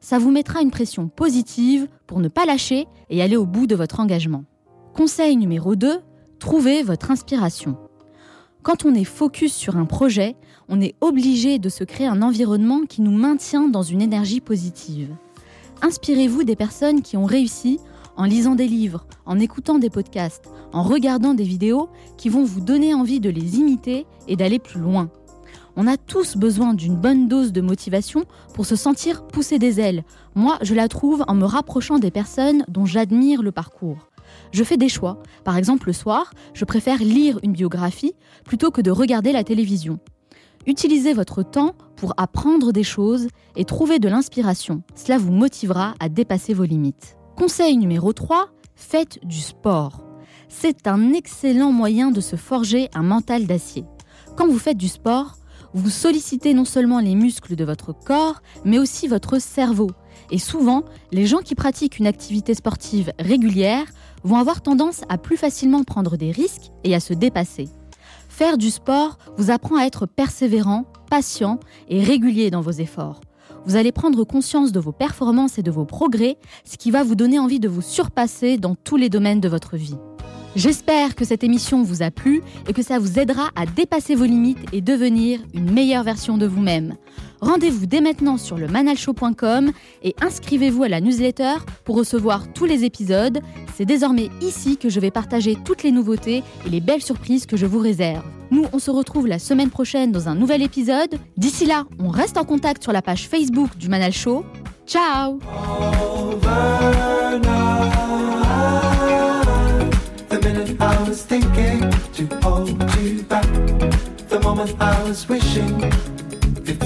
Ça vous mettra une pression positive pour ne pas lâcher et aller au bout de votre engagement. Conseil numéro 2, trouvez votre inspiration. Quand on est focus sur un projet, on est obligé de se créer un environnement qui nous maintient dans une énergie positive. Inspirez-vous des personnes qui ont réussi en lisant des livres, en écoutant des podcasts, en regardant des vidéos qui vont vous donner envie de les imiter et d'aller plus loin. On a tous besoin d'une bonne dose de motivation pour se sentir pousser des ailes. Moi, je la trouve en me rapprochant des personnes dont j'admire le parcours. Je fais des choix. Par exemple, le soir, je préfère lire une biographie plutôt que de regarder la télévision. Utilisez votre temps pour apprendre des choses et trouver de l'inspiration. Cela vous motivera à dépasser vos limites. Conseil numéro 3, faites du sport. C'est un excellent moyen de se forger un mental d'acier. Quand vous faites du sport, vous sollicitez non seulement les muscles de votre corps, mais aussi votre cerveau. Et souvent, les gens qui pratiquent une activité sportive régulière vont avoir tendance à plus facilement prendre des risques et à se dépasser. Faire du sport vous apprend à être persévérant, patient et régulier dans vos efforts. Vous allez prendre conscience de vos performances et de vos progrès, ce qui va vous donner envie de vous surpasser dans tous les domaines de votre vie. J'espère que cette émission vous a plu et que ça vous aidera à dépasser vos limites et devenir une meilleure version de vous-même. Rendez-vous dès maintenant sur le manalshow.com et inscrivez-vous à la newsletter pour recevoir tous les épisodes. C'est désormais ici que je vais partager toutes les nouveautés et les belles surprises que je vous réserve. Nous, on se retrouve la semaine prochaine dans un nouvel épisode. D'ici là, on reste en contact sur la page Facebook du Manal Show. Ciao